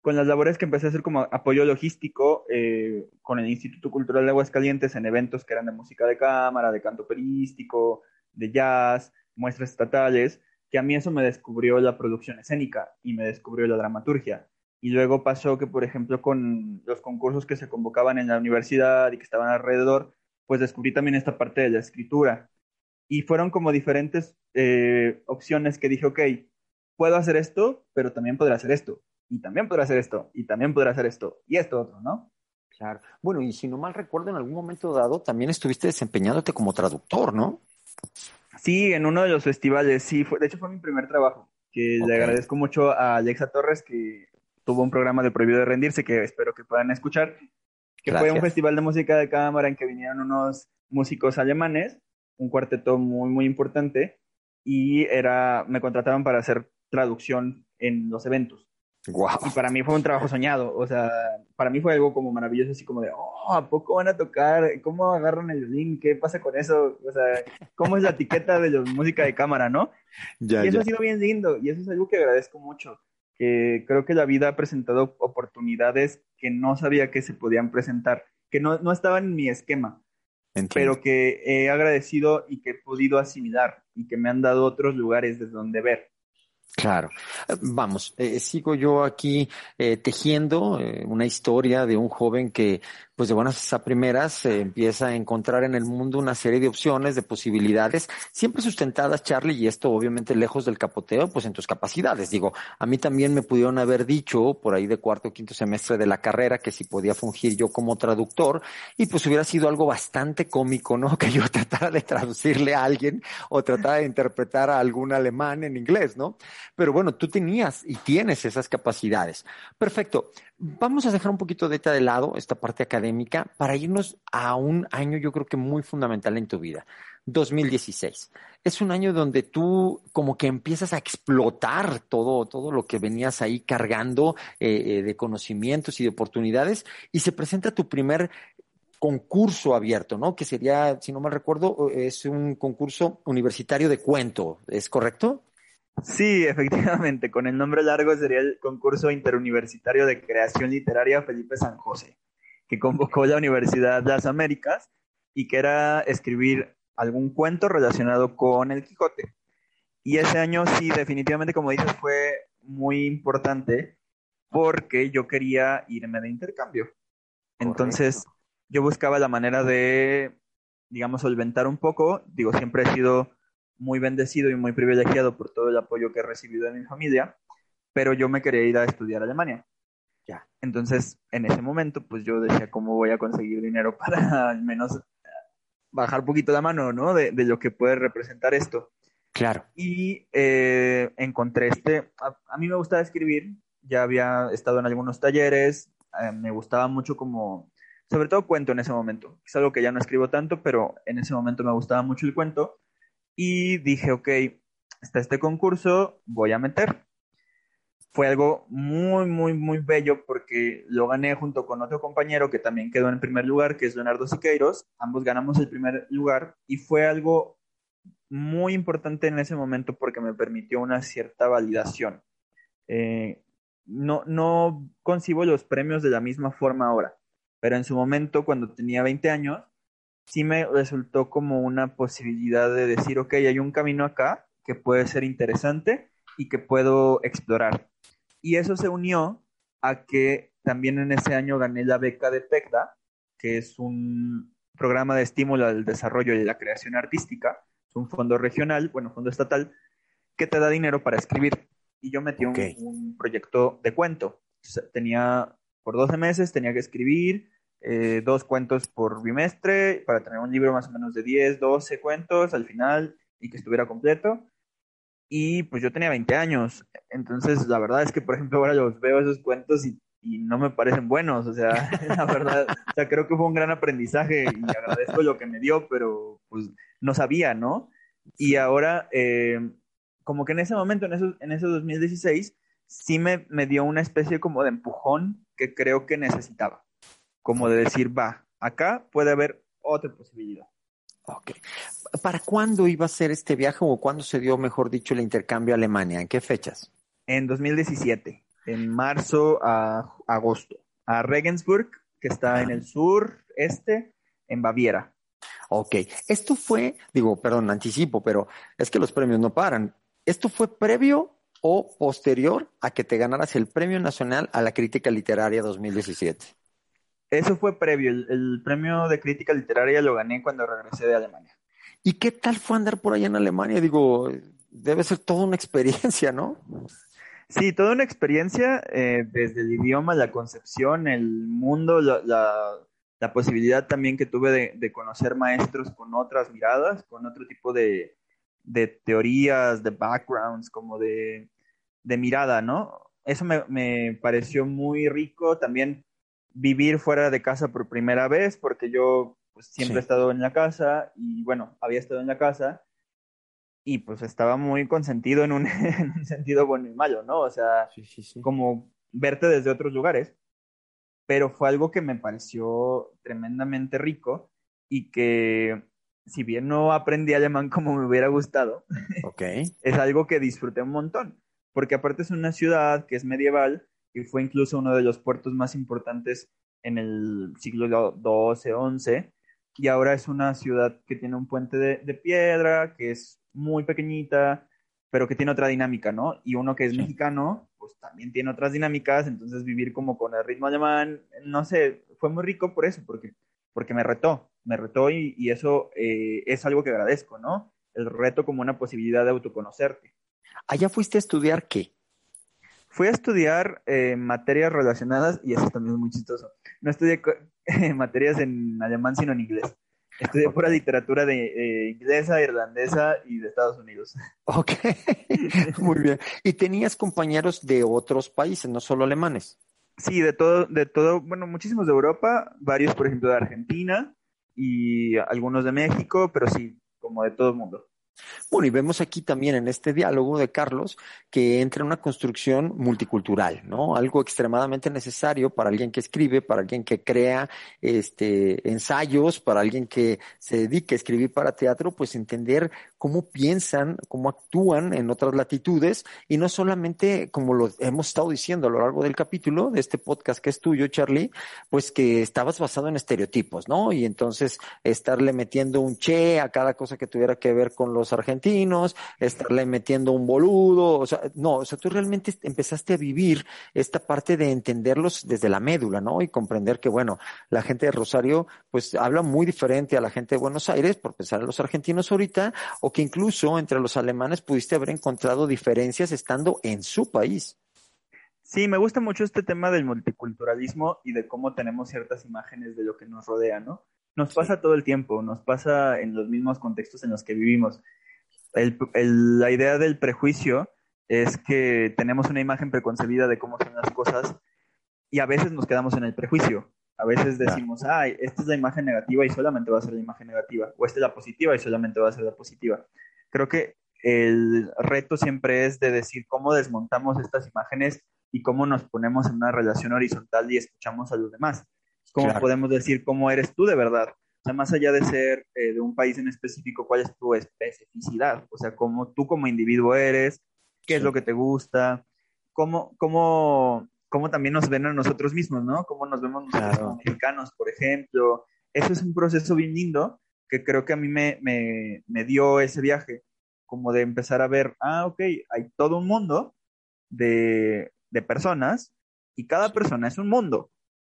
S5: con las labores que empecé a hacer como apoyo logístico eh, con el Instituto Cultural de Aguascalientes en eventos que eran de música de cámara, de canto operístico, de jazz, muestras estatales, que a mí eso me descubrió la producción escénica y me descubrió la dramaturgia. Y luego pasó que, por ejemplo, con los concursos que se convocaban en la universidad y que estaban alrededor, pues descubrí también esta parte de la escritura. Y fueron como diferentes eh, opciones que dije, ok, puedo hacer esto, pero también podré hacer esto, y también podré hacer esto, y también podré hacer esto, y esto otro, ¿no?
S1: Claro. Bueno, y si no mal recuerdo, en algún momento dado también estuviste desempeñándote como traductor, ¿no?
S5: Sí, en uno de los festivales, sí, fue, de hecho fue mi primer trabajo, que le agradezco mucho a Alexa Torres, que tuvo un programa de Prohibido de Rendirse, que espero que puedan escuchar, que fue un festival de música de cámara en que vinieron unos músicos alemanes, un cuarteto muy, muy importante, y era, me contrataron para hacer traducción en los eventos.
S1: Wow.
S5: Y para mí fue un trabajo soñado, o sea, para mí fue algo como maravilloso, así como de, oh, ¿a poco van a tocar? ¿Cómo agarran el violín? ¿Qué pasa con eso? O sea, ¿cómo es la etiqueta de la música de cámara, no?
S1: Ya,
S5: y eso
S1: ya.
S5: ha sido bien lindo, y eso es algo que agradezco mucho, que creo que la vida ha presentado oportunidades que no sabía que se podían presentar, que no, no estaban en mi esquema,
S1: Entiendo.
S5: pero que he agradecido y que he podido asimilar y que me han dado otros lugares desde donde ver.
S1: Claro. Eh, Vamos, eh, sigo yo aquí eh, tejiendo eh, una historia de un joven que, pues de buenas a primeras, se empieza a encontrar en el mundo una serie de opciones, de posibilidades, siempre sustentadas, Charlie, y esto obviamente lejos del capoteo, pues en tus capacidades. Digo, a mí también me pudieron haber dicho por ahí de cuarto o quinto semestre de la carrera que si podía fungir yo como traductor, y pues hubiera sido algo bastante cómico, ¿no? Que yo tratara de traducirle a alguien o tratara de interpretar a algún alemán en inglés, ¿no? Pero bueno, tú tenías y tienes esas capacidades. Perfecto. Vamos a dejar un poquito de de lado, esta parte académica, para irnos a un año yo creo que muy fundamental en tu vida. 2016. Es un año donde tú como que empiezas a explotar todo, todo lo que venías ahí cargando eh, eh, de conocimientos y de oportunidades y se presenta tu primer concurso abierto, ¿no? Que sería, si no mal recuerdo, es un concurso universitario de cuento, ¿es correcto?
S5: Sí, efectivamente, con el nombre largo sería el concurso interuniversitario de creación literaria Felipe San José, que convocó la Universidad de las Américas y que era escribir algún cuento relacionado con el Quijote. Y ese año sí, definitivamente, como dices, fue muy importante porque yo quería irme de intercambio. Entonces, yo buscaba la manera de, digamos, solventar un poco. Digo, siempre he sido muy bendecido y muy privilegiado por todo el apoyo que he recibido de mi familia, pero yo me quería ir a estudiar a Alemania.
S1: Ya.
S5: Entonces, en ese momento, pues yo decía, ¿cómo voy a conseguir dinero para al menos bajar un poquito la mano, ¿no? De, de lo que puede representar esto.
S1: Claro.
S5: Y eh, encontré este, a, a, mí me gustaba escribir, ya había estado en algunos talleres, eh, me gustaba mucho como, sobre todo cuento en ese momento, es algo que ya no escribo tanto, pero en ese momento me gustaba mucho el cuento y dije, ok, está este concurso, voy a meter. Fue algo muy, muy, muy bello porque lo gané junto con otro compañero que también quedó en primer lugar, que es Leonardo Siqueiros. Ambos ganamos el primer lugar y fue algo muy importante en ese momento porque me permitió una cierta validación. Eh, no, no concibo los premios de la misma forma ahora, pero en su momento, cuando tenía 20 años, sí me resultó como una posibilidad de decir, ok, hay un camino acá que puede ser interesante y que puedo explorar. Y eso se unió a que también en ese año gané la beca de PECDA, que es un programa de estímulo al desarrollo y la creación artística, es un fondo regional, bueno, fondo estatal, que te da dinero para escribir. Y yo metí okay. un, un, proyecto de cuento. Tenía, por 12 meses, tenía que escribir eh, dos cuentos por bimestre para tener un libro más o menos de 10, 12 cuentos al final y que estuviera completo. Y pues yo tenía 20 años, entonces la verdad es que, por ejemplo, ahora los veo esos cuentos y, y no me parecen buenos, o sea, la verdad, o sea, creo que fue un gran aprendizaje y agradezco lo que me dio, pero pues no sabía, ¿no? Y ahora, eh, como que en ese momento, en, eso, en ese 2016, sí me, me dio una especie como de empujón que creo que necesitaba. Como de decir, va, acá puede haber otra posibilidad.
S1: Ok. ¿Para cuándo iba a ser este viaje o cuándo se dio, mejor dicho, el intercambio a Alemania? ¿En qué fechas?
S5: En 2017, en marzo a agosto, a Regensburg, que está en el sur este, en Baviera.
S1: Ok, esto fue, digo, perdón, anticipo, pero es que los premios no paran. ¿Esto fue previo o posterior a que te ganaras el Premio Nacional a la Crítica Literaria 2017?
S5: Eso fue previo. El, premio de crítica literaria lo gané cuando regresé de Alemania.
S1: ¿Y qué tal fue andar por allá en Alemania? Digo, debe ser toda una experiencia, ¿no?
S5: Sí, toda una experiencia, eh, desde el idioma, la concepción, el mundo, la, la, posibilidad también que tuve de, de, conocer maestros con otras miradas, con otro tipo de, de teorías, de backgrounds, como de, de mirada, ¿no? Eso me, me pareció muy rico. También vivir fuera de casa por primera vez, porque yo pues, siempre he estado en la casa y bueno, había estado en la casa y pues estaba muy consentido en un, en un sentido bueno y malo, ¿no? O sea, como verte desde otros lugares, pero fue algo que me pareció tremendamente rico y que si bien no aprendí alemán como me hubiera gustado,
S1: okay.
S5: es algo que disfruté un montón, porque aparte es una ciudad que es medieval, que fue incluso uno de los puertos más importantes en el siglo XII, XI, y ahora es una ciudad que tiene un puente de, piedra, que es muy pequeñita, pero que tiene otra dinámica, ¿no? Y uno que es mexicano, pues también tiene otras dinámicas, entonces vivir como con el ritmo alemán, no sé, fue muy rico por eso, porque, porque me retó, me retó y, y eso eh, es algo que agradezco, ¿no? El reto como una posibilidad de autoconocerte.
S1: ¿Allá fuiste a estudiar qué?
S5: Fui a estudiar eh, materias relacionadas, y eso también es muy chistoso. No estudié materias en alemán, sino en inglés. Estudié pura literatura de eh, inglesa, irlandesa y de Estados Unidos.
S1: Ok, muy bien. ¿Y tenías compañeros de otros países, no solo alemanes?
S5: Sí, de todo, de todo, bueno, muchísimos de Europa, varios, por ejemplo, de Argentina y algunos de México, pero sí, como de todo el mundo.
S1: Bueno, y vemos aquí también en este diálogo de Carlos que entra una construcción multicultural, ¿no? Algo extremadamente necesario para alguien que escribe, para alguien que crea este ensayos, para alguien que se dedique a escribir para teatro, pues entender cómo piensan, cómo actúan en otras latitudes y no solamente como lo hemos estado diciendo a lo largo del capítulo de este podcast que es tuyo, Charlie, pues que estabas basado en estereotipos, ¿no? Y entonces estarle metiendo un che a cada cosa que tuviera que ver con los argentinos, estarle metiendo un boludo, o sea, no, o sea, tú realmente empezaste a vivir esta parte de entenderlos desde la médula, ¿no? Y comprender que, bueno, la gente de Rosario, pues habla muy diferente a la gente de Buenos Aires, por pensar en los argentinos ahorita, o que incluso entre los alemanes pudiste haber encontrado diferencias estando en su país.
S5: Sí, me gusta mucho este tema del multiculturalismo y de cómo tenemos ciertas imágenes de lo que nos rodea, ¿no? Nos pasa todo el tiempo, nos pasa en los mismos contextos en los que vivimos. la idea del prejuicio es que tenemos una imagen preconcebida de cómo son las cosas y a veces nos quedamos en el prejuicio. A veces decimos, ay, esta es la imagen negativa y solamente va a ser la imagen negativa, o esta es la positiva y solamente va a ser la positiva. Creo que el reto siempre es de decir cómo desmontamos estas imágenes y cómo nos ponemos en una relación horizontal y escuchamos a los demás. ¿Cómo podemos decir cómo eres tú de verdad? O sea, más allá de ser eh, de un país en específico, ¿cuál es tu especificidad? O sea, cómo tú como individuo eres, qué es lo que te gusta, cómo, cómo, cómo también nos ven a nosotros mismos, ¿no? Cómo nos vemos nosotros como mexicanos, por ejemplo. Eso es un proceso bien lindo que creo que a mí me, me, me dio ese viaje, como de empezar a ver, ah, ok, hay todo un mundo de, de personas y cada persona es un mundo.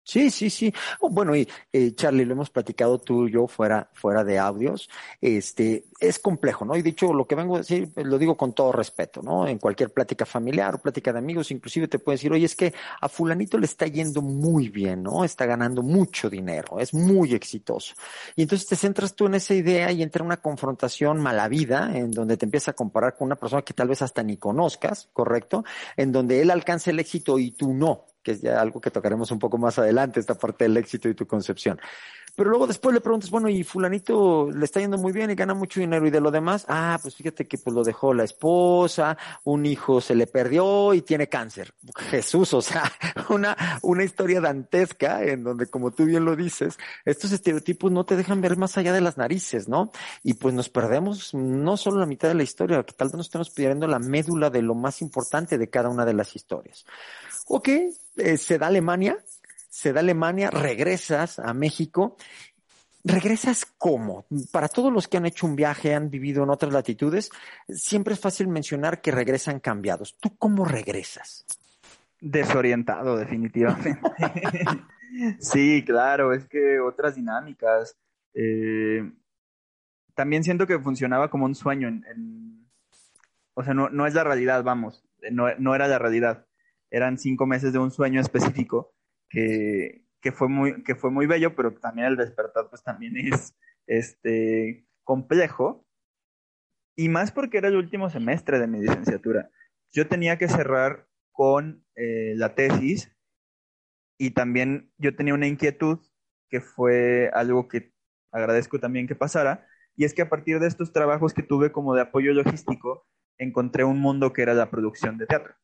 S1: Sí, sí, sí. Oh, bueno, y eh, Charlie, lo hemos platicado tú y yo fuera, fuera de audios. Este, es complejo, ¿no? Y dicho lo que vengo a decir, pues, lo digo con todo respeto, ¿no? En cualquier plática familiar o plática de amigos, inclusive te pueden decir, oye, es que a fulanito le está yendo muy bien, ¿no? Está ganando mucho dinero, es muy exitoso. Y entonces te centras tú en esa idea y entra una confrontación mala vida, en donde te empiezas a comparar con una persona que tal vez hasta ni conozcas, ¿correcto? En donde él alcanza el éxito y tú no que es ya algo que tocaremos un poco más adelante, esta parte del éxito y tu concepción. pero luego después le preguntas, bueno, y fulanito le está yendo muy bien y gana mucho dinero y de lo demás, ah, pues fíjate que pues lo dejó la esposa, un hijo se le perdió y tiene cáncer. Jesús, o sea, una, una historia dantesca en donde, como tú bien lo dices, estos estereotipos no te dejan ver más allá de las narices, ¿no? Y pues nos perdemos no solo la mitad de la historia, que tal vez nos estemos pidiendo la médula de lo más importante de cada una de las historias. Ok, eh, se da Alemania, se da Alemania, regresas a México. ¿Regresas cómo? Para todos los que han hecho un viaje, han vivido en otras latitudes, siempre es fácil mencionar que regresan cambiados. ¿Tú cómo regresas?
S5: Desorientado, definitivamente. sí, claro, es que otras dinámicas. Eh, también siento que funcionaba como un sueño. En, o sea, no, no, es la realidad, vamos, no, no era la realidad. Eran cinco meses de un sueño específico que, que, fue muy, que fue muy bello, pero también el despertar pues también es este, complejo. Y más porque era el último semestre de mi licenciatura. Yo tenía que cerrar con eh, la tesis y también yo tenía una inquietud que fue algo que agradezco también que pasara, y es que a partir de estos trabajos que tuve como de apoyo logístico, encontré un mundo que era la producción de teatro.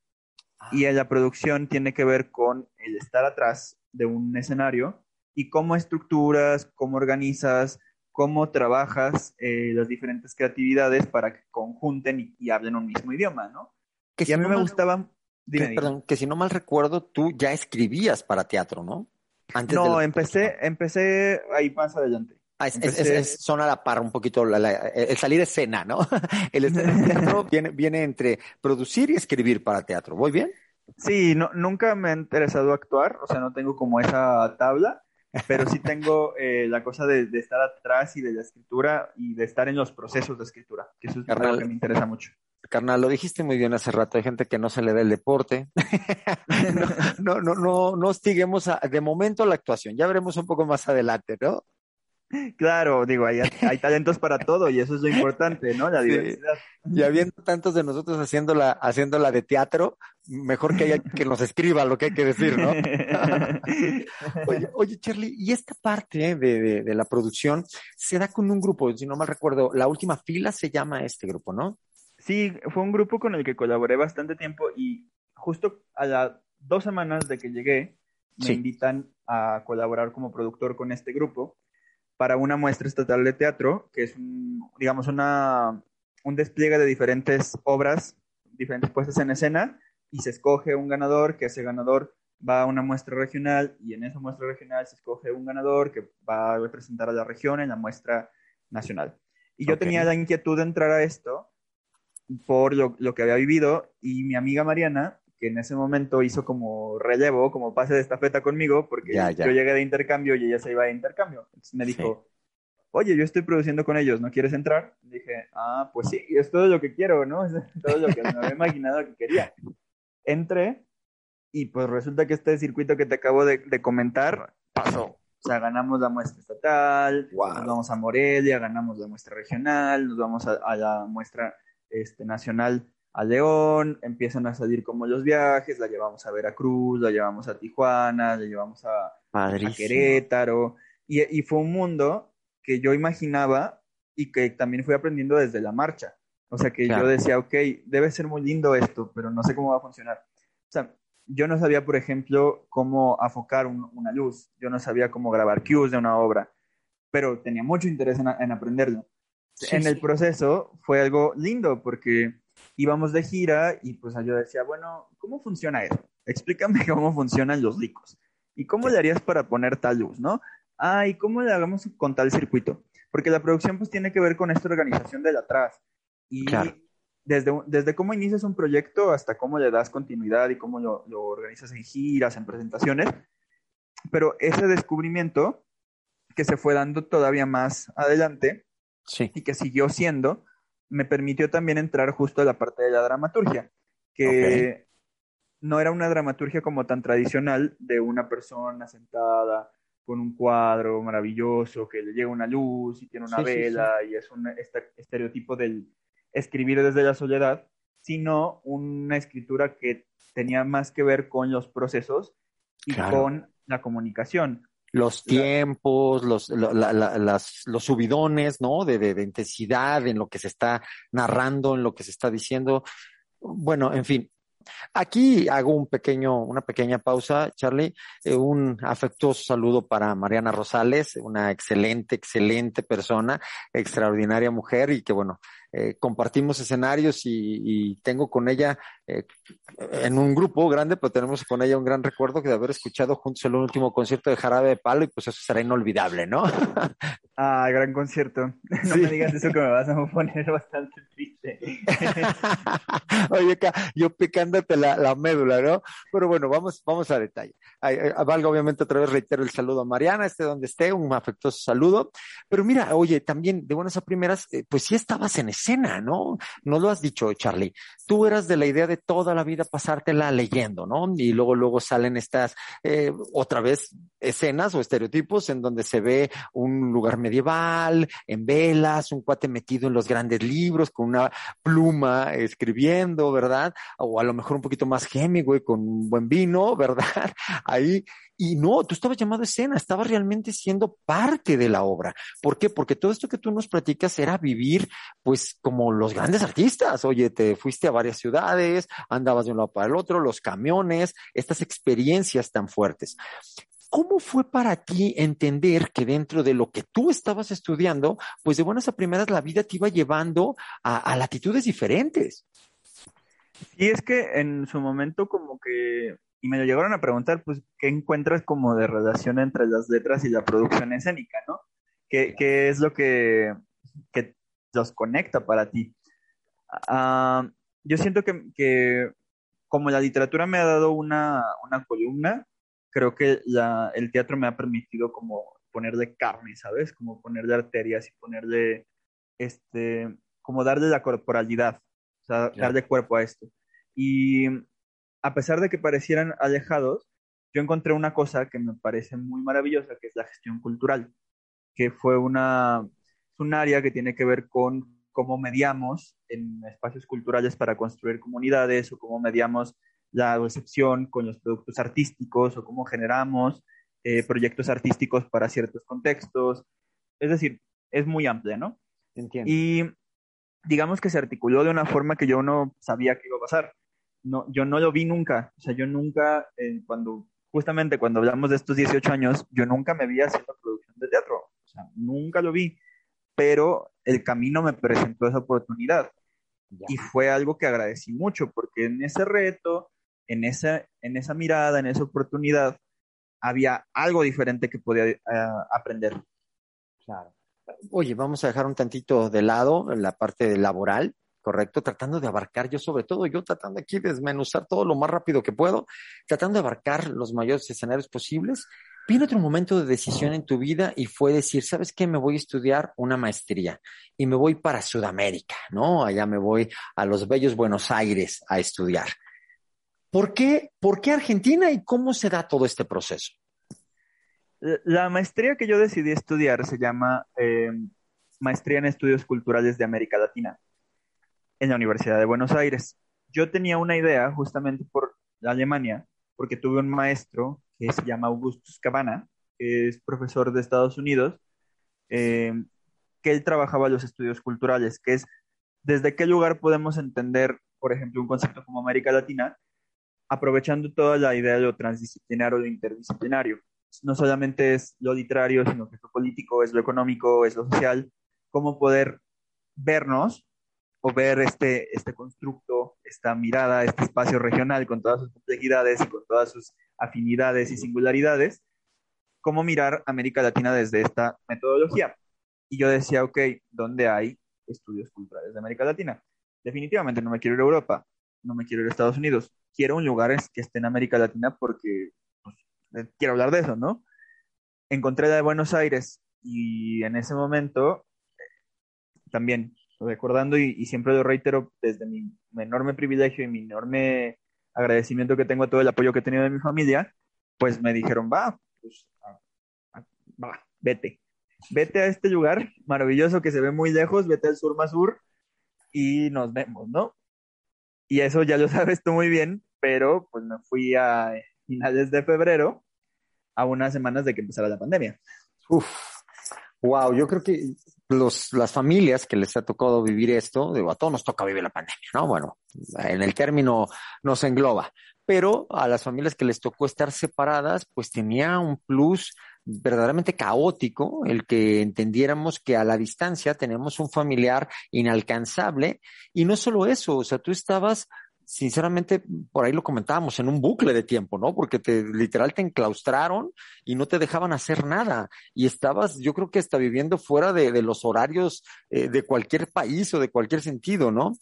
S5: Y la producción tiene que ver con el estar atrás de un escenario y cómo estructuras, cómo organizas, cómo trabajas eh, las diferentes creatividades para que conjunten y, hablen un mismo idioma, ¿no?
S1: Que si a mí me gustaba... perdón, que si no mal recuerdo, tú ya escribías para teatro, ¿no?
S5: Antes no, empecé, empecé ahí más adelante.
S1: Ah, es, son a la par un poquito el salir de escena, ¿no? El teatro viene, viene entre producir y escribir para teatro. ¿Voy bien?
S5: Sí, no, nunca me ha interesado actuar, o sea, no tengo como esa tabla, pero sí tengo eh, la cosa de, estar atrás y de la escritura y de estar en los procesos de escritura, que eso es algo que me interesa mucho.
S1: Carnal, lo dijiste muy bien hace rato, hay gente que no se le da el deporte. no, no, no, no, hostiguemos de momento la actuación, ya veremos un poco más adelante, ¿no?
S5: Claro, digo, hay, hay talentos para todo y eso es lo importante, ¿no? La diversidad.
S1: Y habiendo tantos de nosotros haciéndola, haciéndola de teatro, mejor que haya que nos escriba lo que hay que decir, ¿no? oye, oye, Charlie, y esta parte de, de, la producción se da con un grupo, si no mal recuerdo, la última fila se llama este grupo, ¿no?
S5: Sí, fue un grupo con el que colaboré bastante tiempo y justo a las dos semanas de que llegué, me invitan a colaborar como productor con este grupo para una muestra estatal de teatro, que es, un, digamos, una, un despliegue de diferentes obras, diferentes puestas en escena, y se escoge un ganador, que ese ganador va a una muestra regional, y en esa muestra regional se escoge un ganador que va a representar a la región en la muestra nacional. Y yo tenía la inquietud de entrar a esto por lo, lo que había vivido, y mi amiga Mariana que en ese momento hizo como relevo, como pase de estafeta conmigo, porque yo llegué de intercambio y ella se iba de intercambio. Entonces me dijo, oye, yo estoy produciendo con ellos, ¿no quieres entrar? dije, ah, pues sí, es todo lo que quiero, ¿no? Es todo lo que me había imaginado que quería. Entré y pues resulta que este circuito que te acabo de, comentar pasó. O sea, ganamos la muestra estatal, nos vamos a Morelia, ganamos la muestra regional, nos vamos a, a la muestra este, nacional a León, empiezan a salir como los viajes, la llevamos a Veracruz, la llevamos a Tijuana, la llevamos a, Querétaro, y, fue un mundo que yo imaginaba y que también fui aprendiendo desde la marcha. O sea que yo decía, ok, debe ser muy lindo esto, pero no sé cómo va a funcionar. O sea, yo no sabía, por ejemplo, cómo afocar una luz, yo no sabía cómo grabar cues de una obra, pero tenía mucho interés en, aprenderlo. en el proceso fue algo lindo porque íbamos de gira y pues yo decía, bueno, ¿cómo funciona eso? Explícame cómo funcionan los licos. ¿Y cómo le harías para poner tal luz, no? Ah, ¿y cómo le hagamos con tal circuito? Porque la producción pues tiene que ver con esta organización de atrás. Y desde, desde cómo inicias un proyecto hasta cómo le das continuidad y cómo lo, lo organizas en giras, en presentaciones. Pero ese descubrimiento que se fue dando todavía más adelante sí. y que siguió siendo, me permitió también entrar justo a la parte de la dramaturgia, que no era una dramaturgia como tan tradicional de una persona sentada con un cuadro maravilloso, que le llega una luz y tiene una vela y es un estereotipo del escribir desde la soledad, sino una escritura que tenía más que ver con los procesos y con la comunicación.
S1: Los tiempos, los, las, los subidones, ¿no? De, de, de, intensidad en lo que se está narrando, en lo que se está diciendo. Bueno, en fin, Aquí hago un pequeño, una pequeña pausa, Charlie. Eh, un afectuoso saludo para Mariana Rosales, una excelente, excelente persona, extraordinaria mujer y que bueno, eh, compartimos escenarios y, tengo con ella eh, en un grupo grande, pero tenemos con ella un gran recuerdo de haber escuchado juntos el último concierto de Jarabe de Palo y pues eso será inolvidable, ¿no?
S5: ah, gran concierto. No me digas eso que me vas a poner bastante triste.
S1: Oye, yo picándote la, la, médula, ¿no? Pero bueno, vamos, vamos a detalle. Valga obviamente otra vez reitero el saludo a Mariana, esté donde esté, un afectuoso saludo. Pero mira, oye, también de buenas a primeras, eh, pues sí estabas en escena, ¿no? No lo has dicho, Charlie. Tú eras de la idea de toda la vida pasártela leyendo, ¿no? Y luego, luego salen estas, eh, otra vez, escenas o estereotipos en donde se ve un lugar medieval, en velas, un cuate metido en los grandes libros con una pluma escribiendo, ¿verdad? O a lo mejor un poquito más Hemingway con un buen vino, ¿verdad? Ahí y no, tú estabas llamado a escena, estabas realmente siendo parte de la obra. ¿Por qué? Porque todo esto que tú nos platicas era vivir, pues, como los grandes artistas. Oye, te fuiste a varias ciudades, andabas de un lado para el otro, los camiones, estas experiencias tan fuertes. ¿Cómo fue para ti entender que dentro de lo que tú estabas estudiando, pues de buenas a primeras la vida te iba llevando a, a latitudes diferentes?
S5: Y es que en su momento como que y me lo llegaron a preguntar, pues, ¿qué encuentras como de relación entre las letras y la producción escénica, no? ¿Qué, qué es lo que, que, los conecta para ti? Uh, yo siento que, que, como la literatura me ha dado una, una columna, creo que la, el teatro me ha permitido como ponerle carne, ¿sabes? Como ponerle arterias y ponerle, este, como darle la corporalidad, o sea, darle cuerpo a esto. Y a pesar de que parecieran alejados, yo encontré una cosa que me parece muy maravillosa, que es la gestión cultural, que fue una, un área que tiene que ver con cómo mediamos en espacios culturales para construir comunidades o cómo mediamos la recepción con los productos artísticos o cómo generamos eh, proyectos artísticos para ciertos contextos. Es decir, es muy amplia, ¿no?
S1: Entiendo.
S5: Y digamos que se articuló de una forma que yo no sabía que iba a pasar no, yo no lo vi nunca. O sea, yo nunca, eh, cuando, justamente cuando hablamos de estos 18 años, yo nunca me vi haciendo producción de teatro. O sea, nunca lo vi. Pero el camino me presentó esa oportunidad. Y fue algo que agradecí mucho, porque en ese reto, en esa, en esa mirada, en esa oportunidad, había algo diferente que podía eh, aprender.
S1: Claro. Oye, vamos a dejar un tantito de lado la parte laboral correcto, tratando de abarcar, yo sobre todo, yo tratando aquí de desmenuzar todo lo más rápido que puedo, tratando de abarcar los mayores escenarios posibles. Viene otro momento de decisión en tu vida y fue decir, ¿sabes qué? Me voy a estudiar una maestría y me voy para Sudamérica, ¿no? Allá me voy a los bellos Buenos Aires a estudiar. ¿Por qué, ¿Por qué Argentina y cómo se da todo este proceso?
S5: La maestría que yo decidí estudiar se llama eh, Maestría en Estudios Culturales de América Latina en la Universidad de Buenos Aires. Yo tenía una idea justamente por Alemania, porque tuve un maestro que se llama Augustus Cabana, que es profesor de Estados Unidos, eh, que él trabajaba los estudios culturales, que es desde qué lugar podemos entender, por ejemplo, un concepto como América Latina, aprovechando toda la idea de lo transdisciplinario o lo interdisciplinario. No solamente es lo literario, sino que es lo político, es lo económico, es lo social, cómo poder vernos o ver este, este constructo, esta mirada, este espacio regional con todas sus complejidades y con todas sus afinidades y singularidades, cómo mirar América Latina desde esta metodología. Y yo decía, ok, ¿dónde hay estudios culturales de América Latina? Definitivamente no me quiero ir a Europa, no me quiero ir a Estados Unidos, quiero un lugar que esté en América Latina porque pues, eh, quiero hablar de eso, ¿no? Encontré la de Buenos Aires y en ese momento eh, también recordando y, siempre lo reitero desde mi, enorme privilegio y mi enorme agradecimiento que tengo a todo el apoyo que he tenido de mi familia, pues me dijeron, va, pues, va, vete. Vete a este lugar maravilloso que se ve muy lejos, vete al sur más sur y nos vemos, ¿no? Y eso ya lo sabes tú muy bien, pero pues me fui a finales de febrero a unas semanas de que empezara la pandemia.
S1: Uf, wow, yo creo que los, las familias que les ha tocado vivir esto, digo, a todos nos toca vivir la pandemia, ¿no? Bueno, en el término nos engloba, pero a las familias que les tocó estar separadas, pues tenía un plus verdaderamente caótico el que entendiéramos que a la distancia tenemos un familiar inalcanzable y no solo eso, o sea, tú estabas sinceramente, por ahí lo comentábamos, en un bucle de tiempo, ¿no? Porque te, literal te enclaustraron y no te dejaban hacer nada. Y estabas, yo creo que hasta viviendo fuera de, los horarios eh, de cualquier país o de cualquier sentido, ¿no?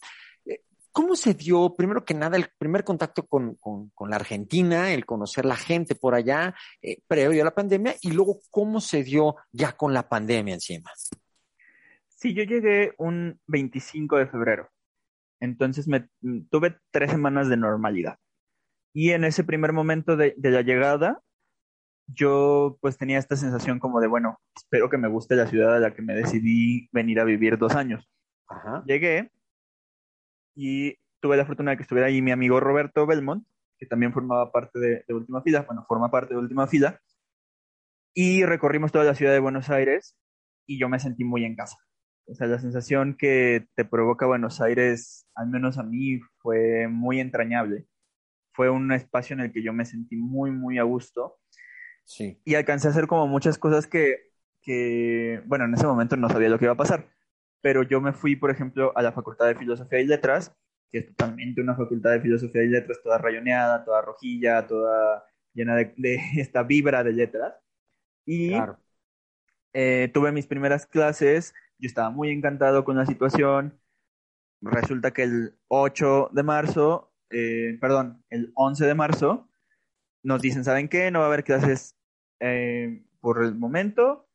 S1: Eh, ¿Cómo se dio, primero que nada, el primer contacto con, con, con la Argentina, el conocer la gente por allá, eh, previo a la pandemia, y luego cómo se dio ya con la pandemia encima?
S5: Sí, yo llegué un 25 de febrero. Entonces me tuve tres semanas de normalidad. Y en ese primer momento de, de, la llegada, yo pues tenía esta sensación como de, bueno, espero que me guste la ciudad a la que me decidí venir a vivir dos años.
S1: Ajá.
S5: Llegué y tuve la fortuna de que estuviera ahí mi amigo Roberto Belmont, que también formaba parte de, de Última Fila, bueno, forma parte de Última Fila, y recorrimos toda la ciudad de Buenos Aires y yo me sentí muy en casa. O sea, la sensación que te provoca Buenos Aires, al menos a mí, fue muy entrañable. Fue un espacio en el que yo me sentí muy, muy a gusto.
S1: Sí.
S5: Y alcancé a hacer como muchas cosas que, que, bueno, en ese momento no sabía lo que iba a pasar. Pero yo me fui, por ejemplo, a la Facultad de Filosofía y Letras, que es totalmente una facultad de Filosofía y Letras toda rayoneada, toda rojilla, toda llena de, de esta vibra de letras. Y
S1: Claro.
S5: eh, tuve mis primeras clases, yo estaba muy encantado con la situación. Resulta que el 8 de marzo, eh, perdón, el 11 de marzo, nos dicen, ¿saben qué? No va a haber clases eh, por el momento.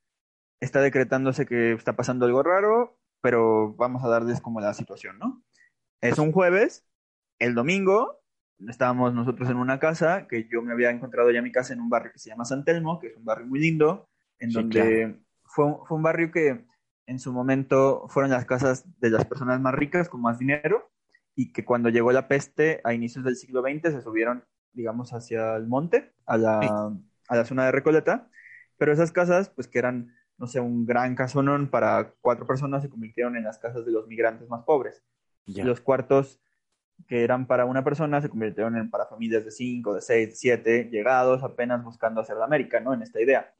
S5: Está decretándose que está pasando algo raro, pero vamos a darles como la situación, ¿no? Es un jueves, el domingo estábamos nosotros en una casa, que yo me había encontrado ya mi casa en un barrio que se llama San Telmo, que es un barrio muy lindo, en
S1: Sí,
S5: donde
S1: claro.
S5: fue, fue un barrio que en su momento fueron las casas de las personas más ricas con más dinero y que cuando llegó la peste a inicios del siglo XX se subieron, digamos, hacia el monte, a la,
S1: Sí.
S5: a la zona de Recoleta, pero esas casas, pues que eran, no sé, un gran casonón para cuatro personas, se convirtieron en las casas de los migrantes más pobres. Los cuartos que eran para una persona se convirtieron en para familias de cinco, de seis, de siete, llegados apenas buscando hacer la América, ¿no? En esta idea.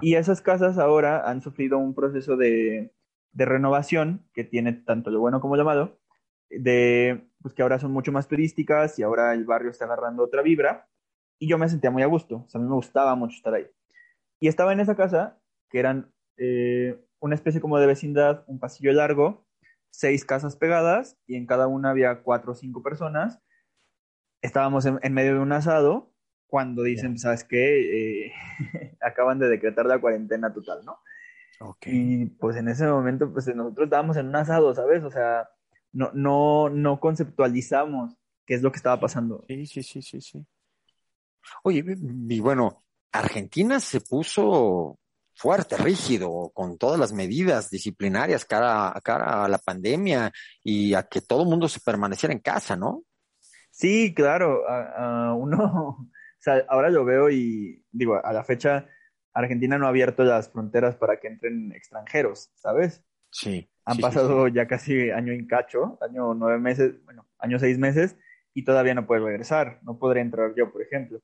S5: Y esas casas ahora han sufrido un proceso de, de renovación que tiene tanto lo bueno como lo malo, de pues que ahora son mucho más turísticas y ahora el barrio está agarrando otra vibra. Y yo me sentía muy a gusto, o sea, me gustaba mucho estar ahí. Y estaba en esa casa, que eran eh, una especie como de vecindad, un pasillo largo, seis casas pegadas, y en cada una había cuatro o cinco personas. Estábamos en, en medio de un asado cuando dicen, ¿sabes qué? Eh, acaban de decretar la cuarentena total, ¿no?
S1: Ok.
S5: Y pues en ese momento, pues nosotros estábamos en un asado, ¿sabes? O sea, no, no, no conceptualizamos qué es lo que estaba pasando.
S1: Sí, sí, sí, sí, sí. Oye, y bueno, Argentina se puso fuerte, rígido, con todas las medidas disciplinarias cara, cara a la pandemia y a que todo el mundo se permaneciera en casa, ¿no?
S5: Sí, claro, a, a uno, sea, ahora lo veo y digo, a la fecha Argentina no ha abierto las fronteras para que entren extranjeros, ¿sabes?
S1: Sí.
S5: Han
S1: sí, sí,
S5: pasado ya casi año en cacho, año nueve meses, bueno, año seis meses, y todavía no puede regresar. No podría entrar yo, por ejemplo.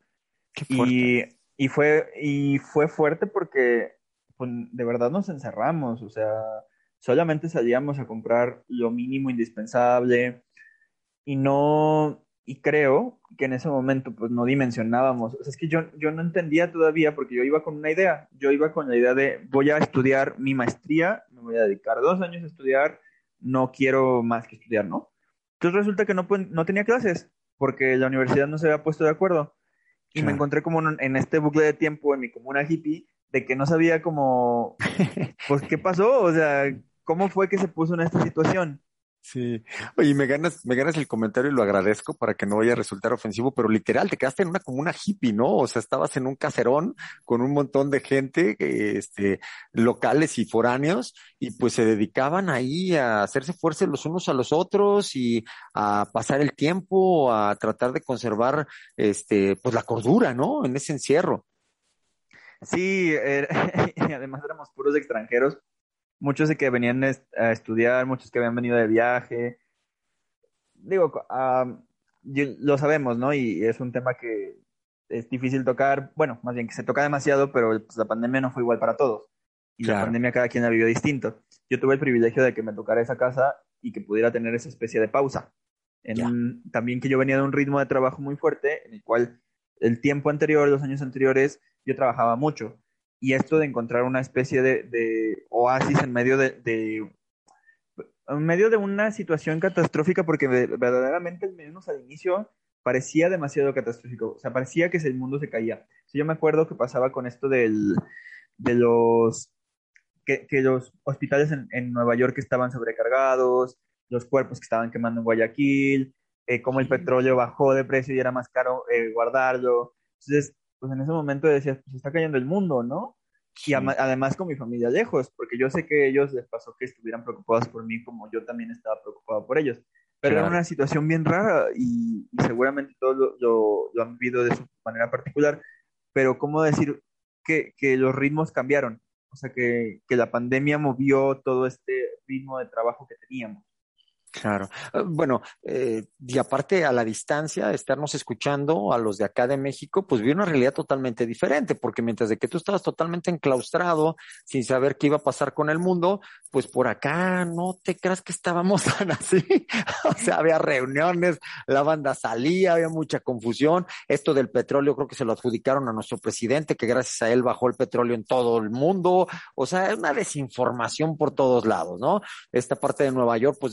S1: sí. Qué.
S5: Y, y fue, y fue fuerte porque pues, de verdad nos encerramos, o sea, solamente salíamos a comprar lo mínimo indispensable y no, y creo que en ese momento pues no dimensionábamos, o sea, es que yo, yo no entendía todavía porque yo iba con una idea, yo iba con la idea de voy a estudiar mi maestría, me voy a dedicar dos años a estudiar, no quiero más que estudiar, ¿no? Entonces resulta que no, no tenía clases porque la universidad no se había puesto de acuerdo y
S1: Claro.
S5: me encontré como en, en este bucle de tiempo en mi comuna hippie de que no sabía cómo, pues, ¿qué pasó? O sea, ¿cómo fue que se puso en esta situación?
S1: Sí. Oye, me ganas, me ganas el comentario y lo agradezco para que no vaya a resultar ofensivo, pero literal, te quedaste en una comuna hippie, ¿no? O sea, estabas en un caserón con un montón de gente, eh, este, locales y foráneos, y pues se dedicaban ahí a hacerse fuerza los unos a los otros y a pasar el tiempo, a tratar de conservar, este, pues la cordura, ¿no? En ese encierro.
S5: Sí, y además éramos puros extranjeros, muchos de que venían a estudiar, muchos que habían venido de viaje. Digo, lo sabemos, ¿no? Y es un tema que es difícil tocar, bueno, más bien que se toca demasiado, pero pues, la pandemia no fue igual para todos. Y la pandemia cada quien la vivió distinto. Yo tuve el privilegio de que me tocara esa casa y que pudiera tener esa especie de pausa. En también que yo venía de un ritmo de trabajo muy fuerte, en el cual el tiempo anterior, los años anteriores, yo trabajaba mucho. Y esto de encontrar una especie de, oasis en medio de, en medio de una situación catastrófica, porque verdaderamente, al menos al inicio, parecía demasiado catastrófico. O sea, parecía que el mundo se caía. yo me acuerdo que pasaba con esto del, de los que, los hospitales en, Nueva York estaban sobrecargados, los cuerpos que estaban quemando en Guayaquil, eh, cómo el petróleo bajó de precio y era más caro eh, guardarlo. Entonces, pues en ese momento decías, pues está cayendo el mundo, ¿no? Y además con mi familia lejos, porque yo sé que a ellos les pasó que estuvieran preocupados por mí como yo también estaba preocupado por ellos. Pero era una situación bien rara y, seguramente todos lo, lo, han vivido de su manera particular. Pero ¿cómo decir que, que los ritmos cambiaron? O sea, que, que la pandemia movió todo este ritmo de trabajo que teníamos.
S1: Claro. Eh, bueno, eh, y aparte a la distancia, estarnos escuchando a los de acá de México, pues vi una realidad totalmente diferente, porque mientras de que tú estabas totalmente enclaustrado, sin saber qué iba a pasar con el mundo, pues por acá no te creas que estábamos tan así. o sea, había reuniones, la banda salía, había mucha confusión. Esto del petróleo creo que se lo adjudicaron a nuestro presidente, que gracias a él bajó el petróleo en todo el mundo. O sea, es una desinformación por todos lados, ¿no? Esta parte de Nueva York, pues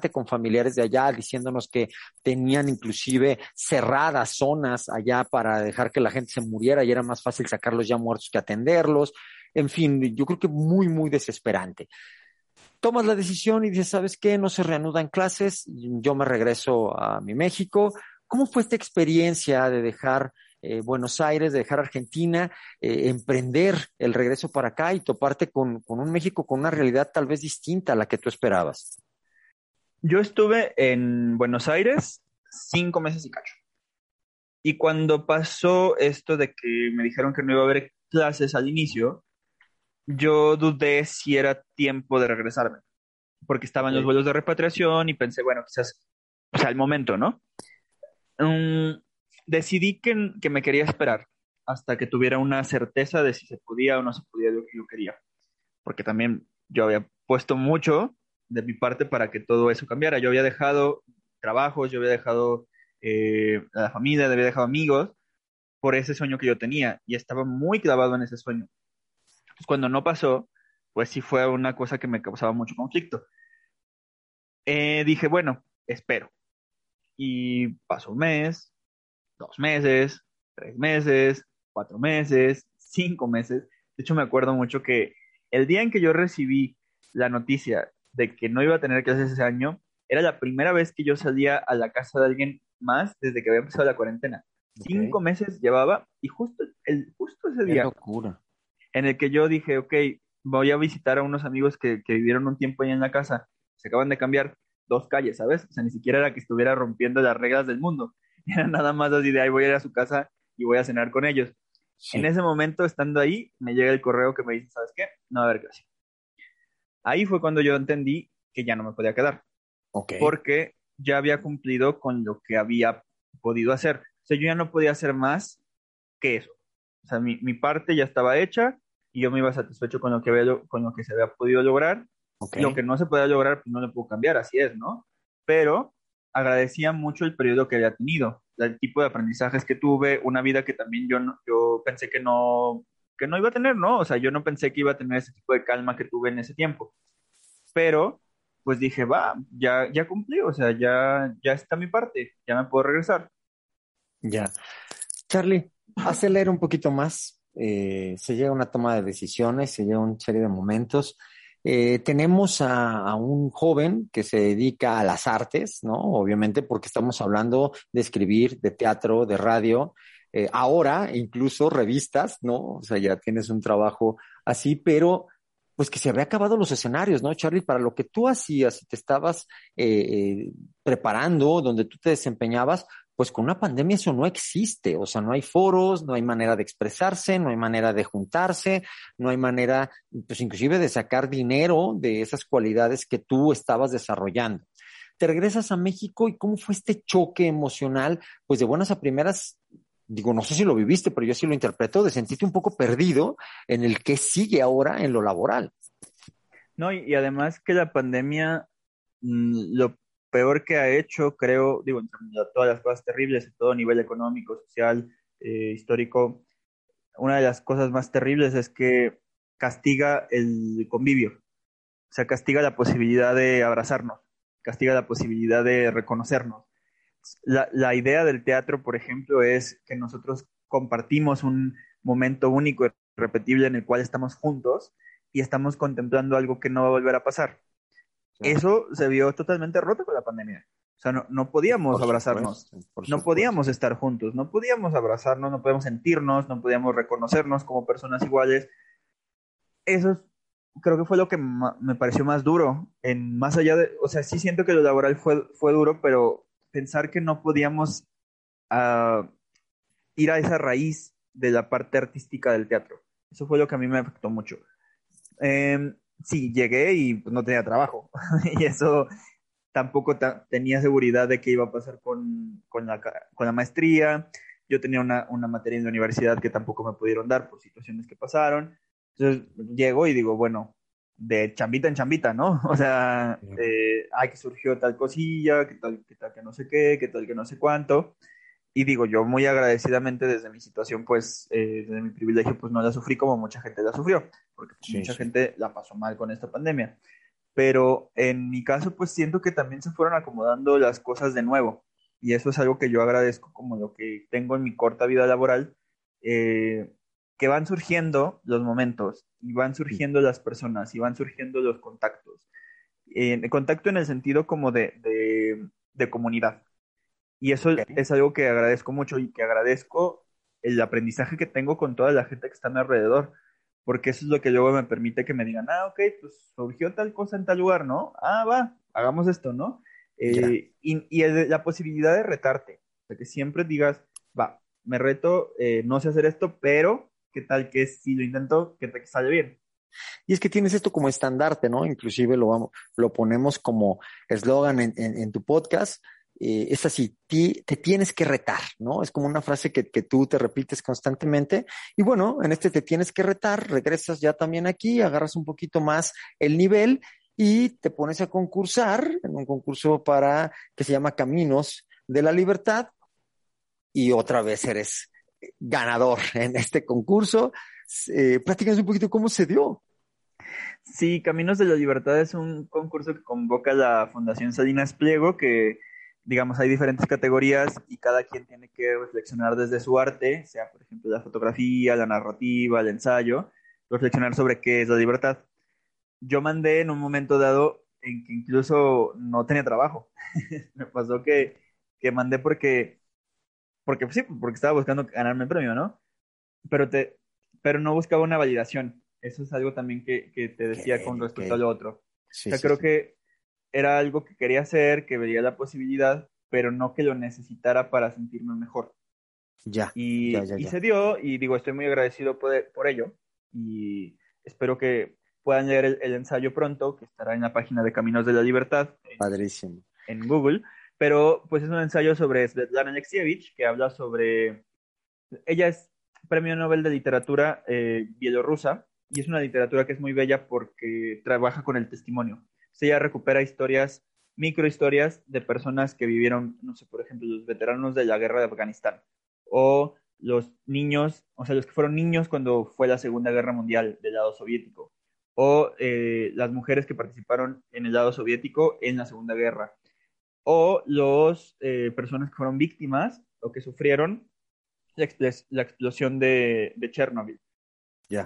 S1: con familiares de allá diciéndonos que tenían inclusive cerradas zonas allá para dejar que la gente se muriera y era más fácil sacarlos ya muertos que atenderlos. En fin, yo creo que muy, muy desesperante. Tomas la decisión y dices, ¿sabes qué? No se reanudan clases, yo me regreso a mi México. ¿Cómo fue esta experiencia de dejar eh, Buenos Aires, de dejar Argentina, eh, emprender el regreso para acá y toparte con, con, un México con una realidad tal vez distinta a la que tú esperabas?
S5: Yo estuve en Buenos Aires cinco meses y cacho. Y cuando pasó esto de que me dijeron que no iba a haber clases al inicio, yo dudé si era tiempo de regresarme, porque estaban los vuelos de repatriación y pensé, bueno, quizás, o sea, el momento, ¿no? Mm, decidí que, que, me quería esperar hasta que tuviera una certeza de si se podía o no se podía lo que yo quería, porque también yo había puesto mucho de mi parte para que todo eso cambiara. Yo había dejado trabajos, yo había dejado eh, a la familia, había dejado amigos por ese sueño que yo tenía y estaba muy clavado en ese sueño. cuando no pasó, pues sí fue una cosa que me causaba mucho conflicto. Eh, dije, bueno, espero. Y pasó un mes, dos meses, tres meses, cuatro meses, cinco meses. De hecho, me acuerdo mucho que el día en que yo recibí la noticia de que no iba a tener clases ese año, era la primera vez que yo salía a la casa de alguien más desde que había empezado la cuarentena. Cinco meses llevaba y justo, el, justo ese día
S1: locura.
S5: en el que yo dije, ok, voy a visitar a unos amigos que, que vivieron un tiempo ahí en la casa, se acaban de cambiar dos calles, ¿sabes? O sea, ni siquiera era que estuviera rompiendo las reglas del mundo, era nada más así de ahí voy a ir a su casa y voy a cenar con ellos. En ese momento, estando ahí, me llega el correo que me dice, ¿sabes qué? No va a haber clase. Ahí fue cuando yo entendí que ya no me podía quedar. Porque ya había cumplido con lo que había podido hacer. O sea, yo ya no podía hacer más que eso. O sea, mi, mi parte ya estaba hecha y yo me iba satisfecho con lo que, había, con lo que se había podido lograr. Lo que no se podía lograr, pues no le puedo cambiar, así es, ¿no? Pero agradecía mucho el periodo que había tenido, el tipo de aprendizajes que tuve, una vida que también yo, yo pensé que no, no iba a tener, ¿no? O sea, yo no pensé que iba a tener ese tipo de calma que tuve en ese tiempo. Pero, pues dije, va, ya, ya cumplí, o sea, ya, ya está mi parte, ya me puedo regresar.
S1: Ya. Charlie, acelera un poquito más. Eh, se llega a una toma de decisiones, se llega a una serie de momentos. Eh, tenemos a, un joven que se dedica a las artes, ¿no? Obviamente porque estamos hablando de escribir, de teatro, de radio, eh, ahora incluso revistas, ¿no? O sea, ya tienes un trabajo así, pero pues que se había acabado los escenarios, ¿no, Charlie? Para lo que tú hacías y te estabas eh, eh, preparando, donde tú te desempeñabas, pues con una pandemia eso no existe, o sea, no hay foros, no hay manera de expresarse, no hay manera de juntarse, no hay manera, pues inclusive de sacar dinero de esas cualidades que tú estabas desarrollando. Te regresas a México y cómo fue este choque emocional, pues de buenas a primeras digo, no sé si lo viviste, pero yo sí lo interpreto, de sentirte un poco perdido en el que sigue ahora en lo laboral.
S5: No, y, además que la pandemia, mm, lo peor que ha hecho, creo, digo, entre todas las cosas terribles, a todo nivel económico, social, eh, histórico, una de las cosas más terribles es que castiga el convivio, o sea, castiga la posibilidad de abrazarnos, castiga la posibilidad de reconocernos. La, la idea del teatro, por ejemplo, es que nosotros compartimos un momento único y repetible en el cual estamos juntos y estamos contemplando algo que no va a volver a pasar. Eso se vio totalmente roto con la pandemia. O sea, no, no podíamos abrazarnos, no podíamos estar juntos, no podíamos abrazarnos, no podíamos sentirnos, no podíamos reconocernos como personas iguales. Eso creo que fue lo que me pareció más duro, en más allá de, o sea, sí siento que lo laboral fue, fue duro, pero pensar que no podíamos uh, ir a esa raíz de la parte artística del teatro. Eso fue lo que a mí me afectó mucho. Eh, sí, llegué y pues, no tenía trabajo. y eso tampoco tenía seguridad de qué iba a pasar con, con, la, con la maestría. Yo tenía una, una, materia en la universidad que tampoco me pudieron dar por situaciones que pasaron. Entonces llego y digo, bueno, de chambita en chambita, ¿no? O sea, eh, ay, que surgió tal cosilla, que tal, que tal que no sé qué, que tal que no sé cuánto y digo, yo muy agradecidamente desde mi situación, pues, eh, desde mi privilegio, pues no la sufrí como mucha gente la sufrió, porque mucha gente la pasó mal con esta pandemia. Pero en mi caso, pues siento que también se fueron acomodando las cosas de nuevo. Y eso es algo que yo agradezco como lo que tengo en mi corta vida laboral, eh, que van surgiendo los momentos, y van surgiendo las personas, y van surgiendo los contactos. Eh, contacto en el sentido como de, de, de comunidad y eso es algo que agradezco mucho y que agradezco el aprendizaje que tengo con toda la gente que está a mi alrededor, porque eso es lo que luego me permite que me digan, ah, ok, pues surgió tal cosa en tal lugar, ¿no? Ah, va, hagamos esto, ¿no? Eh, y, y la posibilidad de retarte, de que siempre digas, va, me reto, eh, no sé hacer esto, pero qué tal que si lo intento, que te sale bien.
S1: Y es que tienes esto como estandarte, ¿no? Inclusive lo, vamos, lo ponemos como eslogan en, en tu podcast, eh, es así, te tienes que retar, ¿no? Es como una frase que, que, tú te repites constantemente. Y bueno, en este te tienes que retar, regresas ya también aquí, agarras un poquito más el nivel y te pones a concursar en un concurso para que se llama Caminos de la Libertad y otra vez eres ganador en este concurso. Eh, un poquito cómo se dio.
S5: Sí, Caminos de la Libertad es un concurso que convoca la Fundación Salinas Pliego, que digamos, hay diferentes categorías y cada quien tiene que reflexionar desde su arte, sea por ejemplo la fotografía, la narrativa, el ensayo, reflexionar sobre qué es la libertad. Yo mandé en un momento dado en que incluso no tenía trabajo. Me pasó que, que mandé porque, porque sí, porque estaba buscando ganarme el premio, ¿no? Pero, te, pero no buscaba una validación. Eso es algo también que, que te decía con respecto a lo otro. o sea, creo que era algo que quería hacer, que veía la posibilidad, pero no que lo necesitara para sentirme mejor.
S1: Ya.
S5: Y, y se dio, y digo, estoy muy agradecido por, ello, y espero que puedan leer el, ensayo pronto, que estará en la página de Caminos de la Libertad.
S1: Padrísimo.
S5: En Google, pero pues es un ensayo sobre Svetlana Alexievich, que habla sobre... Ella es premio Nobel de Literatura eh, bielorrusa, y es una literatura que es muy bella porque trabaja con el testimonio. Ya recupera historias, microhistorias de personas que vivieron, no sé, por ejemplo, los veteranos de la guerra de Afganistán o los niños, o sea, los que fueron niños cuando fue la Segunda Guerra Mundial del lado soviético, o eh, las mujeres que participaron en el lado soviético en la Segunda Guerra, o las eh, personas que fueron víctimas o que sufrieron la, explosión de, de Chernobyl.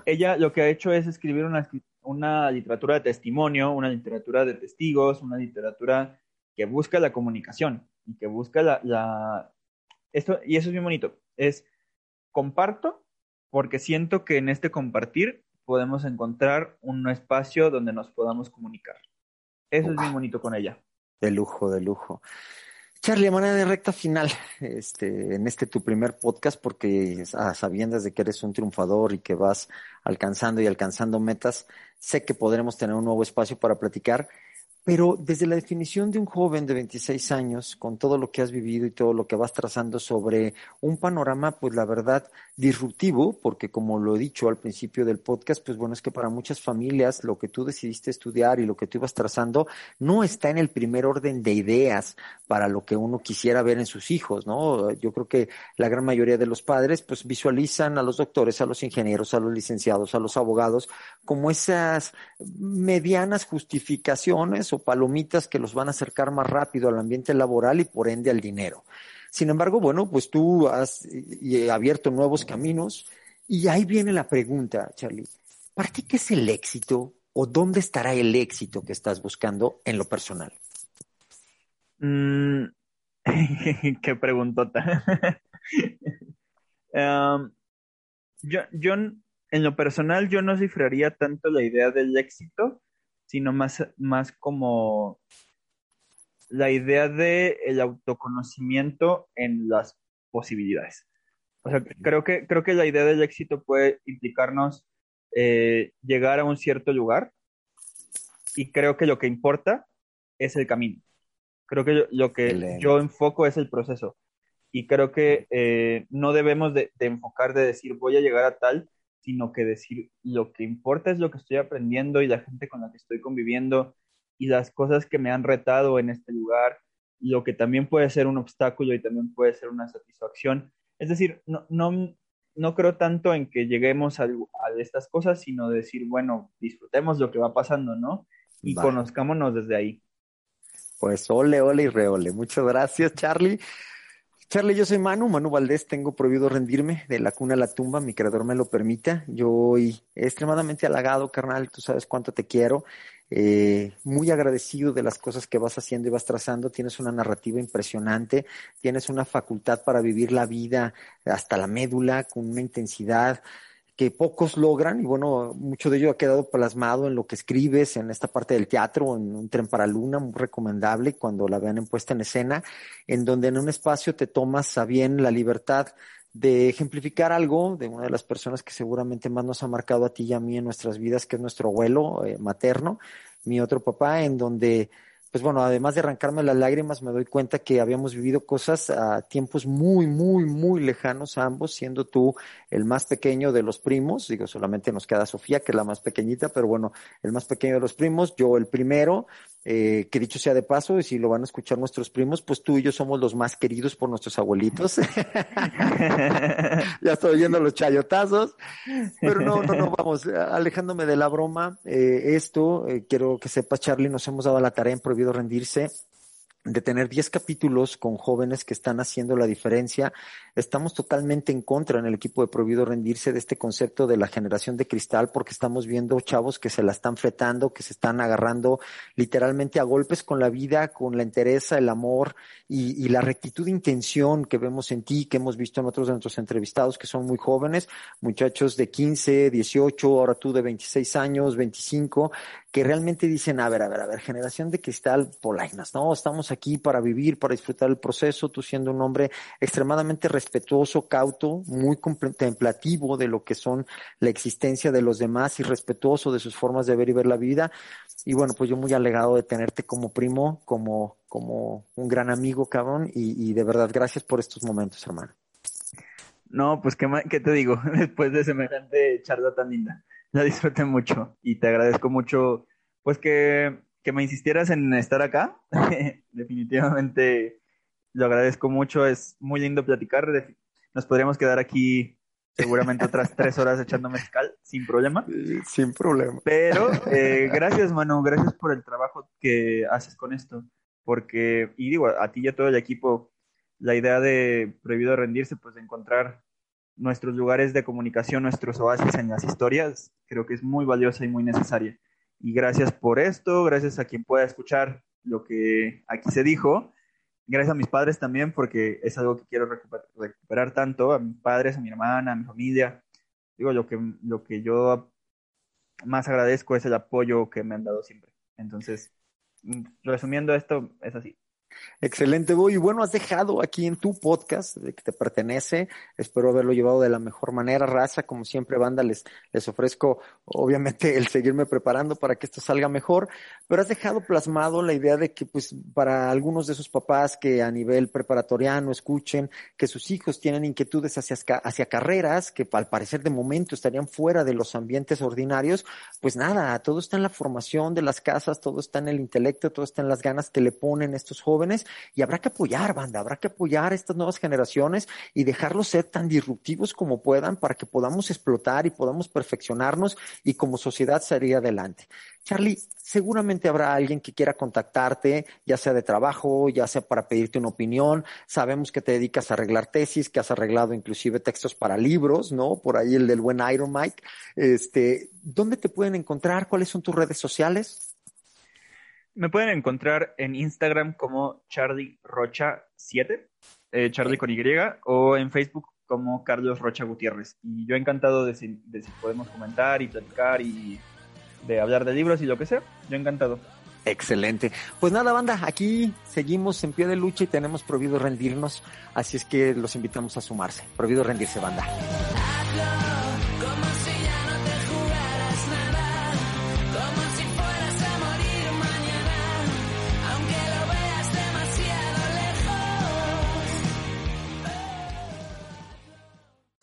S5: Ella lo que ha hecho es escribir una, una literatura de testimonio, una literatura de testigos, una literatura que busca la comunicación y que busca la, Esto, y eso es muy bonito. Es comparto porque siento que en este compartir podemos encontrar un espacio donde nos podamos comunicar. Eso es muy bonito con ella.
S1: De lujo, de lujo. Charlie, a manera de recta final, este, en este tu primer podcast, porque a sabiendas de que eres un triunfador y que vas alcanzando y alcanzando metas, sé que podremos tener un nuevo espacio para platicar. Pero desde la definición de un joven de 26 años, con todo lo que has vivido y todo lo que vas trazando sobre un panorama, pues la verdad, disruptivo, porque como lo he dicho al principio del podcast, pues bueno, es que para muchas familias lo que tú decidiste estudiar y lo que tú ibas trazando no está en el primer orden de ideas para lo que uno quisiera ver en sus hijos, ¿no? Yo creo que la gran mayoría de los padres, pues visualizan a los doctores, a los ingenieros, a los licenciados, a los abogados, como esas medianas justificaciones palomitas que los van a acercar más rápido al ambiente laboral y por ende al dinero. Sin embargo, bueno, pues tú has abierto nuevos caminos y ahí viene la pregunta, Charlie. ¿Para ti qué es el éxito o dónde estará el éxito que estás buscando en lo personal?
S5: Mm, qué preguntota. Yo, yo, en lo personal, yo no cifraría tanto la idea del éxito, sino más, más como la idea de el autoconocimiento en las posibilidades. O sea, creo que, creo que la idea del éxito puede implicarnos eh, llegar a un cierto lugar y creo que lo que importa es el camino. Creo que lo que yo enfoco es el proceso y creo que eh, no debemos de, de, enfocar de decir voy a llegar a tal, sino que decir lo que importa es lo que estoy aprendiendo y la gente con la que estoy conviviendo y las cosas que me han retado en este lugar, lo que también puede ser un obstáculo y también puede ser una satisfacción. Es decir, no, no, no creo tanto en que lleguemos a, a estas cosas, sino decir, bueno, disfrutemos lo que va pasando, ¿no? Y conozcámonos desde ahí.
S1: Pues ole, ole y reole. Muchas gracias, Charlie. Charlie, yo soy Manu, Manu Valdés, tengo prohibido rendirme de la cuna a la tumba, mi creador me lo permita. Yo hoy extremadamente halagado, carnal, tú sabes cuánto te quiero, eh, muy agradecido de las cosas que vas haciendo y vas trazando, tienes una narrativa impresionante, tienes una facultad para vivir la vida hasta la médula con una intensidad que pocos logran, y bueno, mucho de ello ha quedado plasmado en lo que escribes, en esta parte del teatro, en un tren para luna, muy recomendable cuando la vean en puesta en escena, en donde en un espacio te tomas a bien la libertad de ejemplificar algo de una de las personas que seguramente más nos ha marcado a ti y a mí en nuestras vidas, que es nuestro abuelo eh, materno, mi otro papá, en donde pues bueno, además de arrancarme las lágrimas, me doy cuenta que habíamos vivido cosas a tiempos muy, muy, muy lejanos ambos, siendo tú el más pequeño de los primos, digo, solamente nos queda Sofía, que es la más pequeñita, pero bueno, el más pequeño de los primos, yo el primero, eh, que dicho sea de paso, y si lo van a escuchar nuestros primos, pues tú y yo somos los más queridos por nuestros abuelitos. ya estoy oyendo los chayotazos, pero no, no, no, vamos, alejándome de la broma, eh, esto, eh, quiero que sepas, Charlie, nos hemos dado la tarea en prohibido rendirse de tener 10 capítulos con jóvenes que están haciendo la diferencia. Estamos totalmente en contra en el equipo de Prohibido Rendirse de este concepto de la generación de cristal porque estamos viendo chavos que se la están fletando, que se están agarrando literalmente a golpes con la vida, con la entereza, el amor y, la rectitud de intención que vemos en ti, que hemos visto en otros de nuestros entrevistados que son muy jóvenes, muchachos de 15, 18, ahora tú de 26 años, 25, que realmente dicen, a ver, a ver, a ver, generación de cristal, polainas, no, estamos aquí para vivir, para disfrutar el proceso, tú siendo un hombre extremadamente respetuoso, cauto, muy contemplativo de lo que son la existencia de los demás y respetuoso de sus formas de ver y ver la vida. Y bueno, pues yo muy alegado de tenerte como primo, como, como un gran amigo, cabrón, y, y de verdad, gracias por estos momentos, hermano.
S5: No, pues qué, qué te digo, después de semejante charla tan linda la disfruté mucho y te agradezco mucho, pues que, que me insistieras en estar acá. Definitivamente lo agradezco mucho, es muy lindo platicar. Nos podríamos quedar aquí seguramente otras tres horas echando mezcal sin problema.
S1: Sin problema.
S5: Pero eh, gracias, Manu, gracias por el trabajo que haces con esto. Porque, y digo, a ti y a todo el equipo, la idea de prohibido rendirse, pues de encontrar nuestros lugares de comunicación, nuestros oasis en las historias, creo que es muy valiosa y muy necesaria. Y gracias por esto, gracias a quien pueda escuchar lo que aquí se dijo, gracias a mis padres también, porque es algo que quiero recuperar, tanto, a mis padres, a mi hermana, a mi familia. Digo, lo que, lo que yo más agradezco es el apoyo que me han dado siempre. Entonces, mm, resumiendo esto, es así.
S1: Excelente, Boy. Y bueno, has dejado aquí en tu podcast de que te pertenece. Espero haberlo llevado de la mejor manera, raza. Como siempre, banda, les, les ofrezco, obviamente, el seguirme preparando para que esto salga mejor. Pero has dejado plasmado la idea de que, pues, para algunos de esos papás que a nivel preparatoriano escuchen que sus hijos tienen inquietudes hacia, hacia carreras que al parecer de momento estarían fuera de los ambientes ordinarios, pues nada, todo está en la formación de las casas, todo está en el intelecto, todo está en las ganas que le ponen estos jóvenes y habrá que apoyar, banda, habrá que apoyar a estas nuevas generaciones y dejarlos ser tan disruptivos como puedan para que podamos explotar y podamos perfeccionarnos y como sociedad salir adelante. Charlie, seguramente habrá alguien que quiera contactarte, ya sea de trabajo, ya sea para pedirte una opinión. Sabemos que te dedicas a arreglar tesis, que has arreglado inclusive textos para libros, ¿no? Por ahí el del buen Iron Mike. Este, ¿dónde te pueden encontrar? ¿Cuáles son tus redes sociales?
S5: Me pueden encontrar en Instagram como Charlie Rocha 7, eh, Charlie con Y, o en Facebook como Carlos Rocha Gutiérrez. Y yo encantado de si, de si podemos comentar y platicar y de hablar de libros y lo que sea. Yo encantado.
S1: Excelente. Pues nada, banda, aquí seguimos en pie de lucha y tenemos prohibido rendirnos, así es que los invitamos a sumarse. Prohibido rendirse, banda.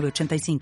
S6: 85